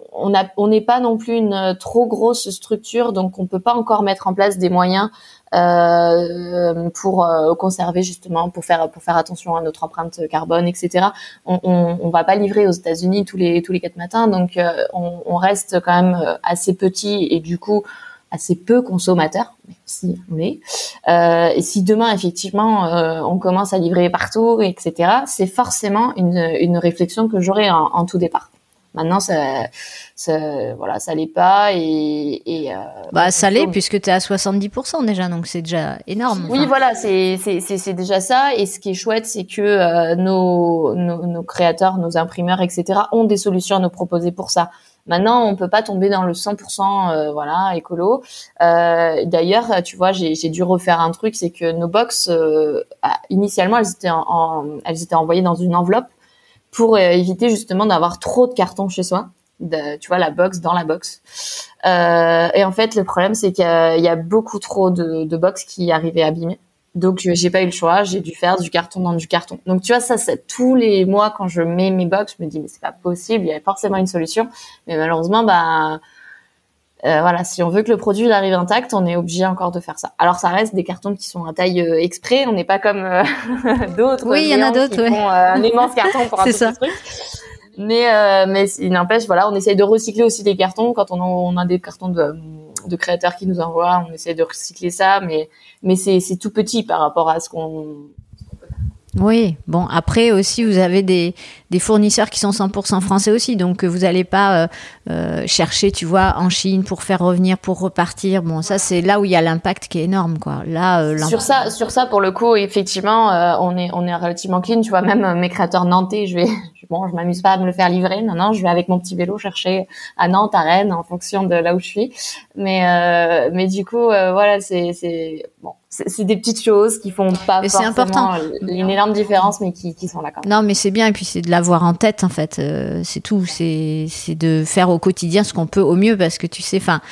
on n'est pas non plus une trop grosse structure, donc on peut pas encore mettre en place des moyens euh, pour euh, conserver justement, pour faire pour faire attention à notre empreinte carbone, etc. On, on, on va pas livrer aux États-Unis tous les tous les quatre matins, donc on, on, reste quand même assez petit et du coup assez peu consommateurs, si on est. Euh, et si demain effectivement euh, on commence à livrer partout, etc., c'est forcément une, une réflexion que j'aurai en, en, tout départ. Maintenant, ça, ça voilà, ça l'est pas et, et euh, bah ça l'est puisque tu es à 70% déjà, donc c'est déjà énorme. Oui, voilà, c'est c'est déjà ça. Et ce qui est chouette, c'est que euh, nos, nos, nos créateurs, nos imprimeurs, etc., ont des solutions à nous proposer pour ça. Maintenant, on peut pas tomber dans le 100% euh, voilà écolo. Euh, D'ailleurs, tu vois, j'ai dû refaire un truc, c'est que nos box, euh, ah, initialement, elles étaient, en, elles étaient envoyées dans une enveloppe pour euh, éviter justement d'avoir trop de cartons chez soi. Tu vois, la box dans la box. Euh, et en fait, le problème, c'est qu'il y, a beaucoup trop de, de qui arrivaient abîmées. Donc euh, j'ai pas eu le choix, j'ai dû faire du carton dans du carton. Donc tu vois ça, c'est tous les mois quand je mets mes box, je me dis mais c'est pas possible, il y a forcément une solution. Mais malheureusement bah euh, voilà, si on veut que le produit arrive intact, on est obligé encore de faire ça. Alors ça reste des cartons qui sont à taille euh, exprès, on n'est pas comme euh, d'autres. Oui, il y en a d'autres. Qui font un immense carton pour un petit truc. Mais mais il n'empêche, voilà, on essaye de recycler aussi des cartons quand on a, on a des cartons de de créateurs qui nous envoient, on essaie de recycler ça, mais mais c'est c'est tout petit par rapport à ce qu'on oui, bon, après aussi, vous avez des, des fournisseurs qui sont 100% français aussi, donc vous n'allez pas euh, euh, chercher, tu vois, en Chine pour faire revenir, pour repartir. Bon, ça, c'est là où il y a l'impact qui est énorme, quoi. Là, euh, sur ça, sur ça, pour le coup, effectivement, on est on est relativement clean, tu vois. Même mes créateurs nantais, je vais, bon, je m'amuse pas à me le faire livrer. Non, non, je vais avec mon petit vélo chercher à Nantes, à Rennes, en fonction de là où je suis. Mais euh, mais du coup, voilà, c'est c'est bon c'est des petites choses qui font pas mais forcément important. une énorme différence, mais qui, qui sont là quand même. Non, mais c'est bien, et puis c'est de l'avoir en tête, en fait. Euh, c'est tout. C'est de faire au quotidien ce qu'on peut au mieux, parce que tu sais, enfin,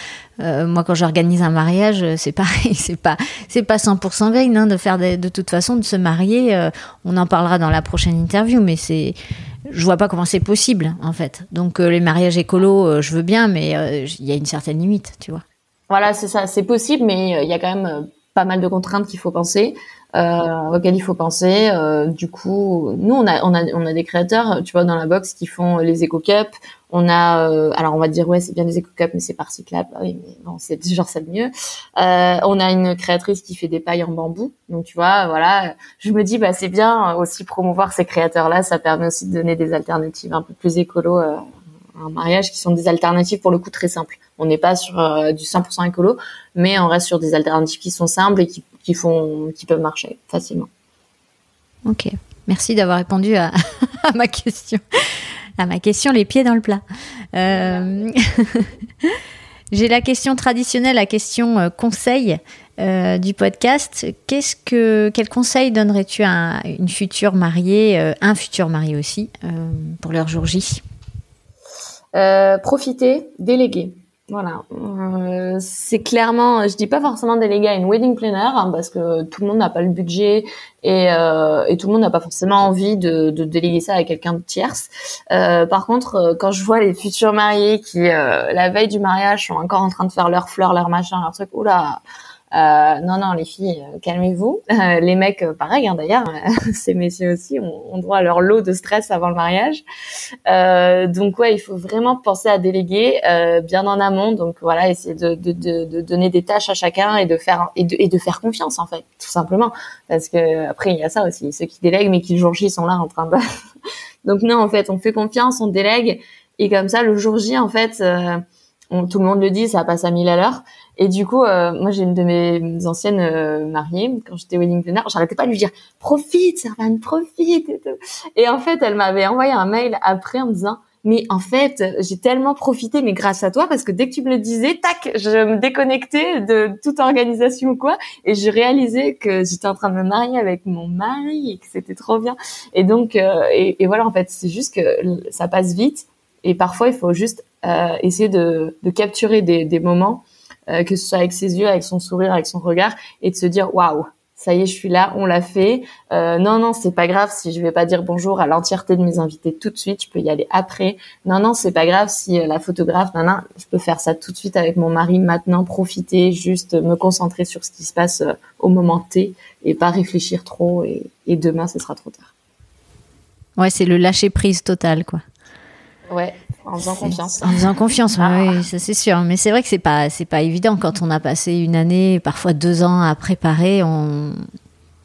euh, moi, quand j'organise un mariage, c'est pareil. C'est pas, c'est pas 100% vain hein, de faire de, de, toute façon de se marier. Euh, on en parlera dans la prochaine interview, mais c'est, je vois pas comment c'est possible, en fait. Donc, les mariages écolos, je veux bien, mais il y a une certaine limite, tu vois. Voilà, c'est ça. C'est possible, mais il y a quand même pas mal de contraintes qu'il faut penser, euh, auxquelles il faut penser. Euh, du coup, nous on a on a on a des créateurs, tu vois, dans la box qui font les éco cups. On a, euh, alors on va dire ouais c'est bien les éco cups, mais c'est pas recyclable. Ah oui, mais bon c'est genre ça de mieux. Euh, on a une créatrice qui fait des pailles en bambou. Donc tu vois, voilà, je me dis bah c'est bien aussi promouvoir ces créateurs là. Ça permet aussi de donner des alternatives un peu plus écolo euh, un mariage qui sont des alternatives pour le coup très simples. On n'est pas sur euh, du 100% écolo, mais on reste sur des alternatives qui sont simples et qui, qui font, qui peuvent marcher facilement. Ok, merci d'avoir répondu à, ma question. À ma question, les pieds dans le plat. Euh... J'ai la question traditionnelle, la question euh, conseil du podcast. Qu'est-ce que, quel conseil donnerais-tu à une future mariée, un futur marié aussi, pour leur jour J? Euh, profiter, déléguer. Voilà, euh, c'est clairement, je dis pas forcément déléguer à une wedding planner hein, parce que tout le monde n'a pas le budget et, euh, et tout le monde n'a pas forcément envie de, de, déléguer ça à quelqu'un de tierce. Euh, par contre, euh, quand je vois les futurs mariés qui la veille du mariage sont encore en train de faire leurs fleurs, leurs machins, leurs trucs, oula, non, non, les filles, euh, calmez-vous. Euh, les mecs, pareil, hein, d'ailleurs, ces messieurs aussi ont, droit à leur lot de stress avant le mariage. donc ouais, il faut vraiment penser à déléguer bien en amont. Donc voilà, essayer de, de, de, de, donner des tâches à chacun et de faire et de, et de faire confiance en fait, tout simplement. Parce que après, il y a ça aussi, ceux qui délèguent mais qui le jour J sont là en train de. donc non, en fait, on fait confiance, on délègue et comme ça, le jour J, en fait. On, tout le monde le dit, ça passe à mille à l'heure. Et du coup, euh, moi, j'ai une de mes anciennes euh, mariées, quand j'étais wedding planner, j'arrêtais pas de lui dire « profite, Servane, profite !» et, et en fait, elle m'avait envoyé un mail après en me disant mais en fait, j'ai tellement profité, mais grâce à toi, parce que dès que tu me le disais, tac, je me déconnectais de toute organisation ou quoi, et je réalisais que j'étais en train de me marier avec mon mari et que c'était trop bien. Et donc, euh, et, voilà, en fait, c'est juste que ça passe vite, et parfois, il faut juste euh, essayer de, de capturer des, des moments, euh, que ce soit avec ses yeux, avec son sourire, avec son regard, et de se dire, waouh, ça y est, je suis là, on l'a fait. Euh, non, non, c'est pas grave si je vais pas dire bonjour à l'entièreté de mes invités tout de suite, je peux y aller après. Non, non, c'est pas grave si euh, la photographe, non, non, je peux faire ça tout de suite avec mon mari maintenant, profiter, juste me concentrer sur ce qui se passe euh, au moment T et pas réfléchir trop et, et demain, ce sera trop tard. Ouais, c'est le lâcher prise total, quoi. Ouais, en faisant confiance. En faisant confiance, ah. oui, ça c'est sûr. Mais c'est vrai que c'est pas, c'est pas évident quand on a passé une année, parfois deux ans à préparer. On,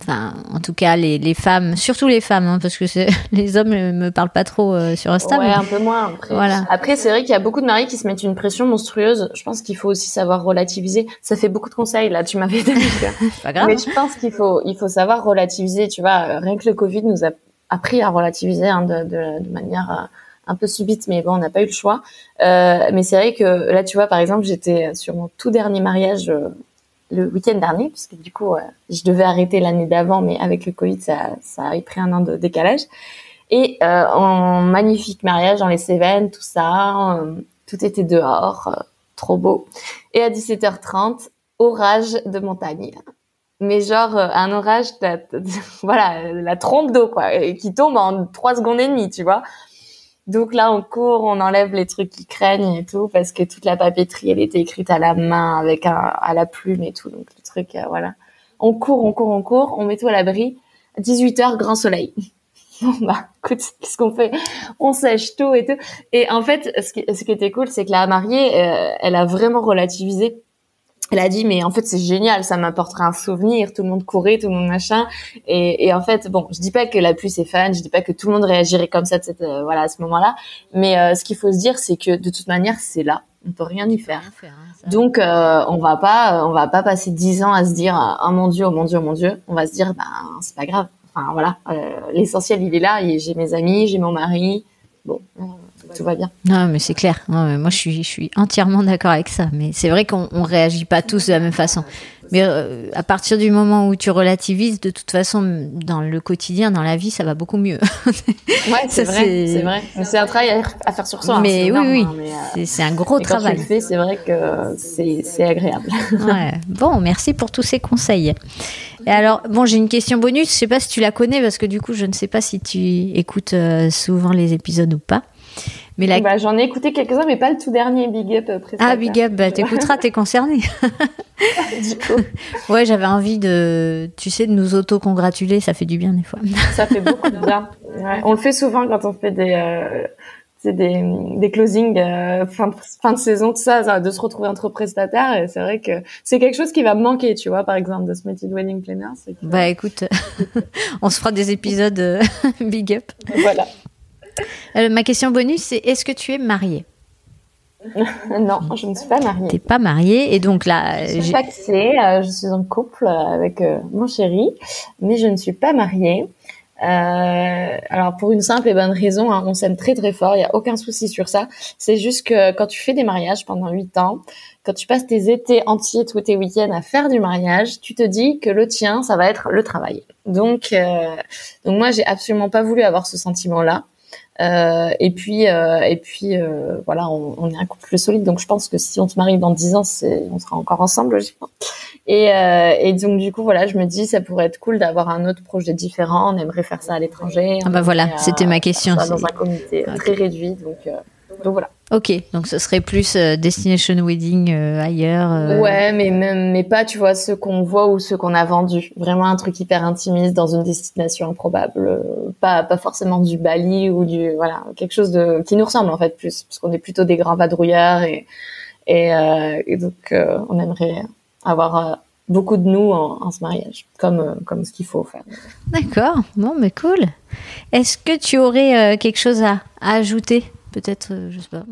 enfin, en tout cas, les, les femmes, surtout les femmes, hein, parce que les hommes ne me parlent pas trop euh, sur Insta. Ouais, un peu moins. Après, voilà. après c'est vrai qu'il y a beaucoup de maris qui se mettent une pression monstrueuse. Je pense qu'il faut aussi savoir relativiser. Ça fait beaucoup de conseils là. Tu m'avais donné. pas grave. Mais je pense qu'il faut, il faut savoir relativiser. Tu vois, rien que le Covid nous a appris à relativiser hein, de, de, de manière euh, un peu subite, mais bon, on n'a pas eu le choix. Euh, mais c'est vrai que là, tu vois, par exemple, j'étais sur mon tout dernier mariage euh, le week-end dernier, puisque du coup, euh, je devais arrêter l'année d'avant, mais avec le Covid, ça, ça a pris un an de décalage. Et en magnifique mariage dans les Cévennes, tout ça, tout était dehors, trop beau. Et à 17h30, orage de montagne mais genre un orage, voilà, la trompe d'eau quoi, qui tombe en trois secondes et demie, tu vois. Donc là, on court, on enlève les trucs qui craignent et tout, parce que toute la papeterie, elle était écrite à la main, avec un, à la plume et tout. Donc le truc, euh, voilà. On court, on court, on court, on met tout à l'abri. 18 heures, grand soleil. Bon bah, écoute, qu'est-ce qu'on fait? On sèche tout et tout. Et en fait, ce qui, ce qui était cool, c'est que la mariée, euh, elle a vraiment relativisé elle a dit mais en fait c'est génial, ça m'apportera un souvenir, tout le monde courait, tout le monde machin et, et en fait bon, je dis pas que la pluie c'est fan, je dis pas que tout le monde réagirait comme ça de cette euh, voilà à ce moment-là, mais euh, ce qu'il faut se dire c'est que de toute manière c'est là, on peut rien y faire. Hein, Donc euh, on va pas on va pas passer dix ans à se dire oh mon dieu, oh mon dieu, oh mon dieu, on va se dire ben c'est pas grave. Enfin voilà, l'essentiel il est là, j'ai mes amis, j'ai mon mari. Bon, tout va bien. Non, mais c'est clair. moi, je suis, je suis entièrement d'accord avec ça. Mais c'est vrai qu'on ne réagit pas tous de la même façon. Mais euh, à partir du moment où tu relativises, de toute façon, dans le quotidien, dans la vie, ça va beaucoup mieux. ouais, c'est vrai, c'est vrai. C'est un travail à faire sur soi. Hein, mais oui, oui, hein, euh, c'est un gros travail. Quand tu le fais, c'est vrai que c'est agréable. ouais. Bon, merci pour tous ces conseils. Et alors, bon, j'ai une question bonus. Je sais pas si tu la connais parce que du coup, je ne sais pas si tu écoutes euh, souvent les épisodes ou pas. Mais bah, j'en ai écouté quelques-uns, mais pas le tout dernier Big Up euh, Ah, Big Up, bah, t'écouteras, t'es concerné. du coup. Ouais, j'avais envie de, tu sais, de nous auto-congratuler, ça fait du bien des fois. ça fait beaucoup de bien. on le fait souvent quand on fait des, euh, des, des closings euh, fin, de, fin de saison, tout ça, de se retrouver entre prestataires. Et c'est vrai que c'est quelque chose qui va me manquer, tu vois, par exemple, de ce métier de wedding planner. Bah écoute, on se fera des épisodes euh, Big Up. Voilà. Euh, ma question bonus, c'est est-ce que tu es mariée non, je ne suis pas mariée. T'es pas mariée et donc là, je suis paxée, euh, je suis en couple avec euh, mon chéri, mais je ne suis pas mariée. alors pour une simple et bonne raison, hein, on s'aime très très fort, il y a aucun souci sur ça. C'est juste que quand tu fais des mariages pendant huit ans, quand tu passes tes étés entiers, tous tes week-ends à faire du mariage, tu te dis que le tien, ça va être le travail. Donc, donc moi, j'ai absolument pas voulu avoir ce sentiment-là. Euh, et puis, euh, et puis euh, voilà, on, on, est un couple solide, donc je pense que si on se marie dans 10 ans, c'est, on sera encore ensemble, logiquement. Et, euh, et donc du coup, voilà, je me dis, ça pourrait être cool d'avoir un autre projet différent. On aimerait faire ça à l'étranger. Ah bah voilà, c'était ma question. Dans un comité très réduit, donc, donc voilà. Ok, donc ce serait plus euh, destination wedding euh, ailleurs. Euh. Ouais, mais même, mais pas, tu vois, ce qu'on voit ou ce qu'on a vendu. Vraiment un truc hyper intimiste dans une destination improbable. pas, pas forcément du Bali ou du, voilà, quelque chose de qui nous ressemble en fait plus, parce qu'on est plutôt des grands vadrouilleurs et et, et donc on aimerait avoir beaucoup de nous en, en ce mariage, comme comme ce qu'il faut faire. D'accord, bon, mais cool. Est-ce que tu aurais quelque chose à, à ajouter? Peut-être, euh, je sais pas.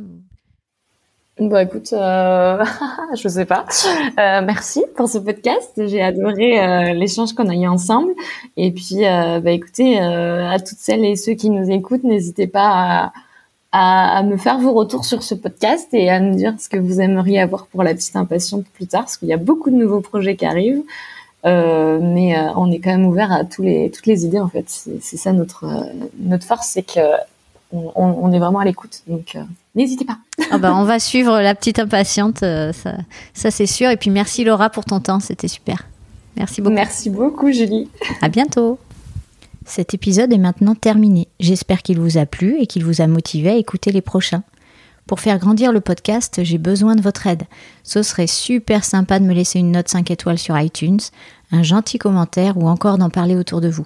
Bah écoute, euh... je sais pas. Euh, merci pour ce podcast. J'ai adoré euh, l'échange qu'on a eu ensemble. Et puis, bah écoutez, à toutes celles et ceux qui nous écoutent, n'hésitez pas à, me faire vos retours sur ce podcast et à nous dire ce que vous aimeriez avoir pour la petite impatiente plus tard, parce qu'il y a beaucoup de nouveaux projets qui arrivent. Euh, mais euh, on est quand même ouvert à toutes les idées en fait. C'est ça notre euh, notre force, c'est que on, on, est vraiment à l'écoute. Donc n'hésitez pas. Ah bah, on va suivre la petite impatiente, ça, ça c'est sûr. Et puis merci Laura pour ton temps, c'était super. Merci beaucoup. Merci beaucoup Julie. À bientôt. Cet épisode est maintenant terminé. J'espère qu'il vous a plu et qu'il vous a motivé à écouter les prochains. Pour faire grandir le podcast, j'ai besoin de votre aide. Ce serait super sympa de me laisser une note 5 étoiles sur iTunes, un gentil commentaire ou encore d'en parler autour de vous.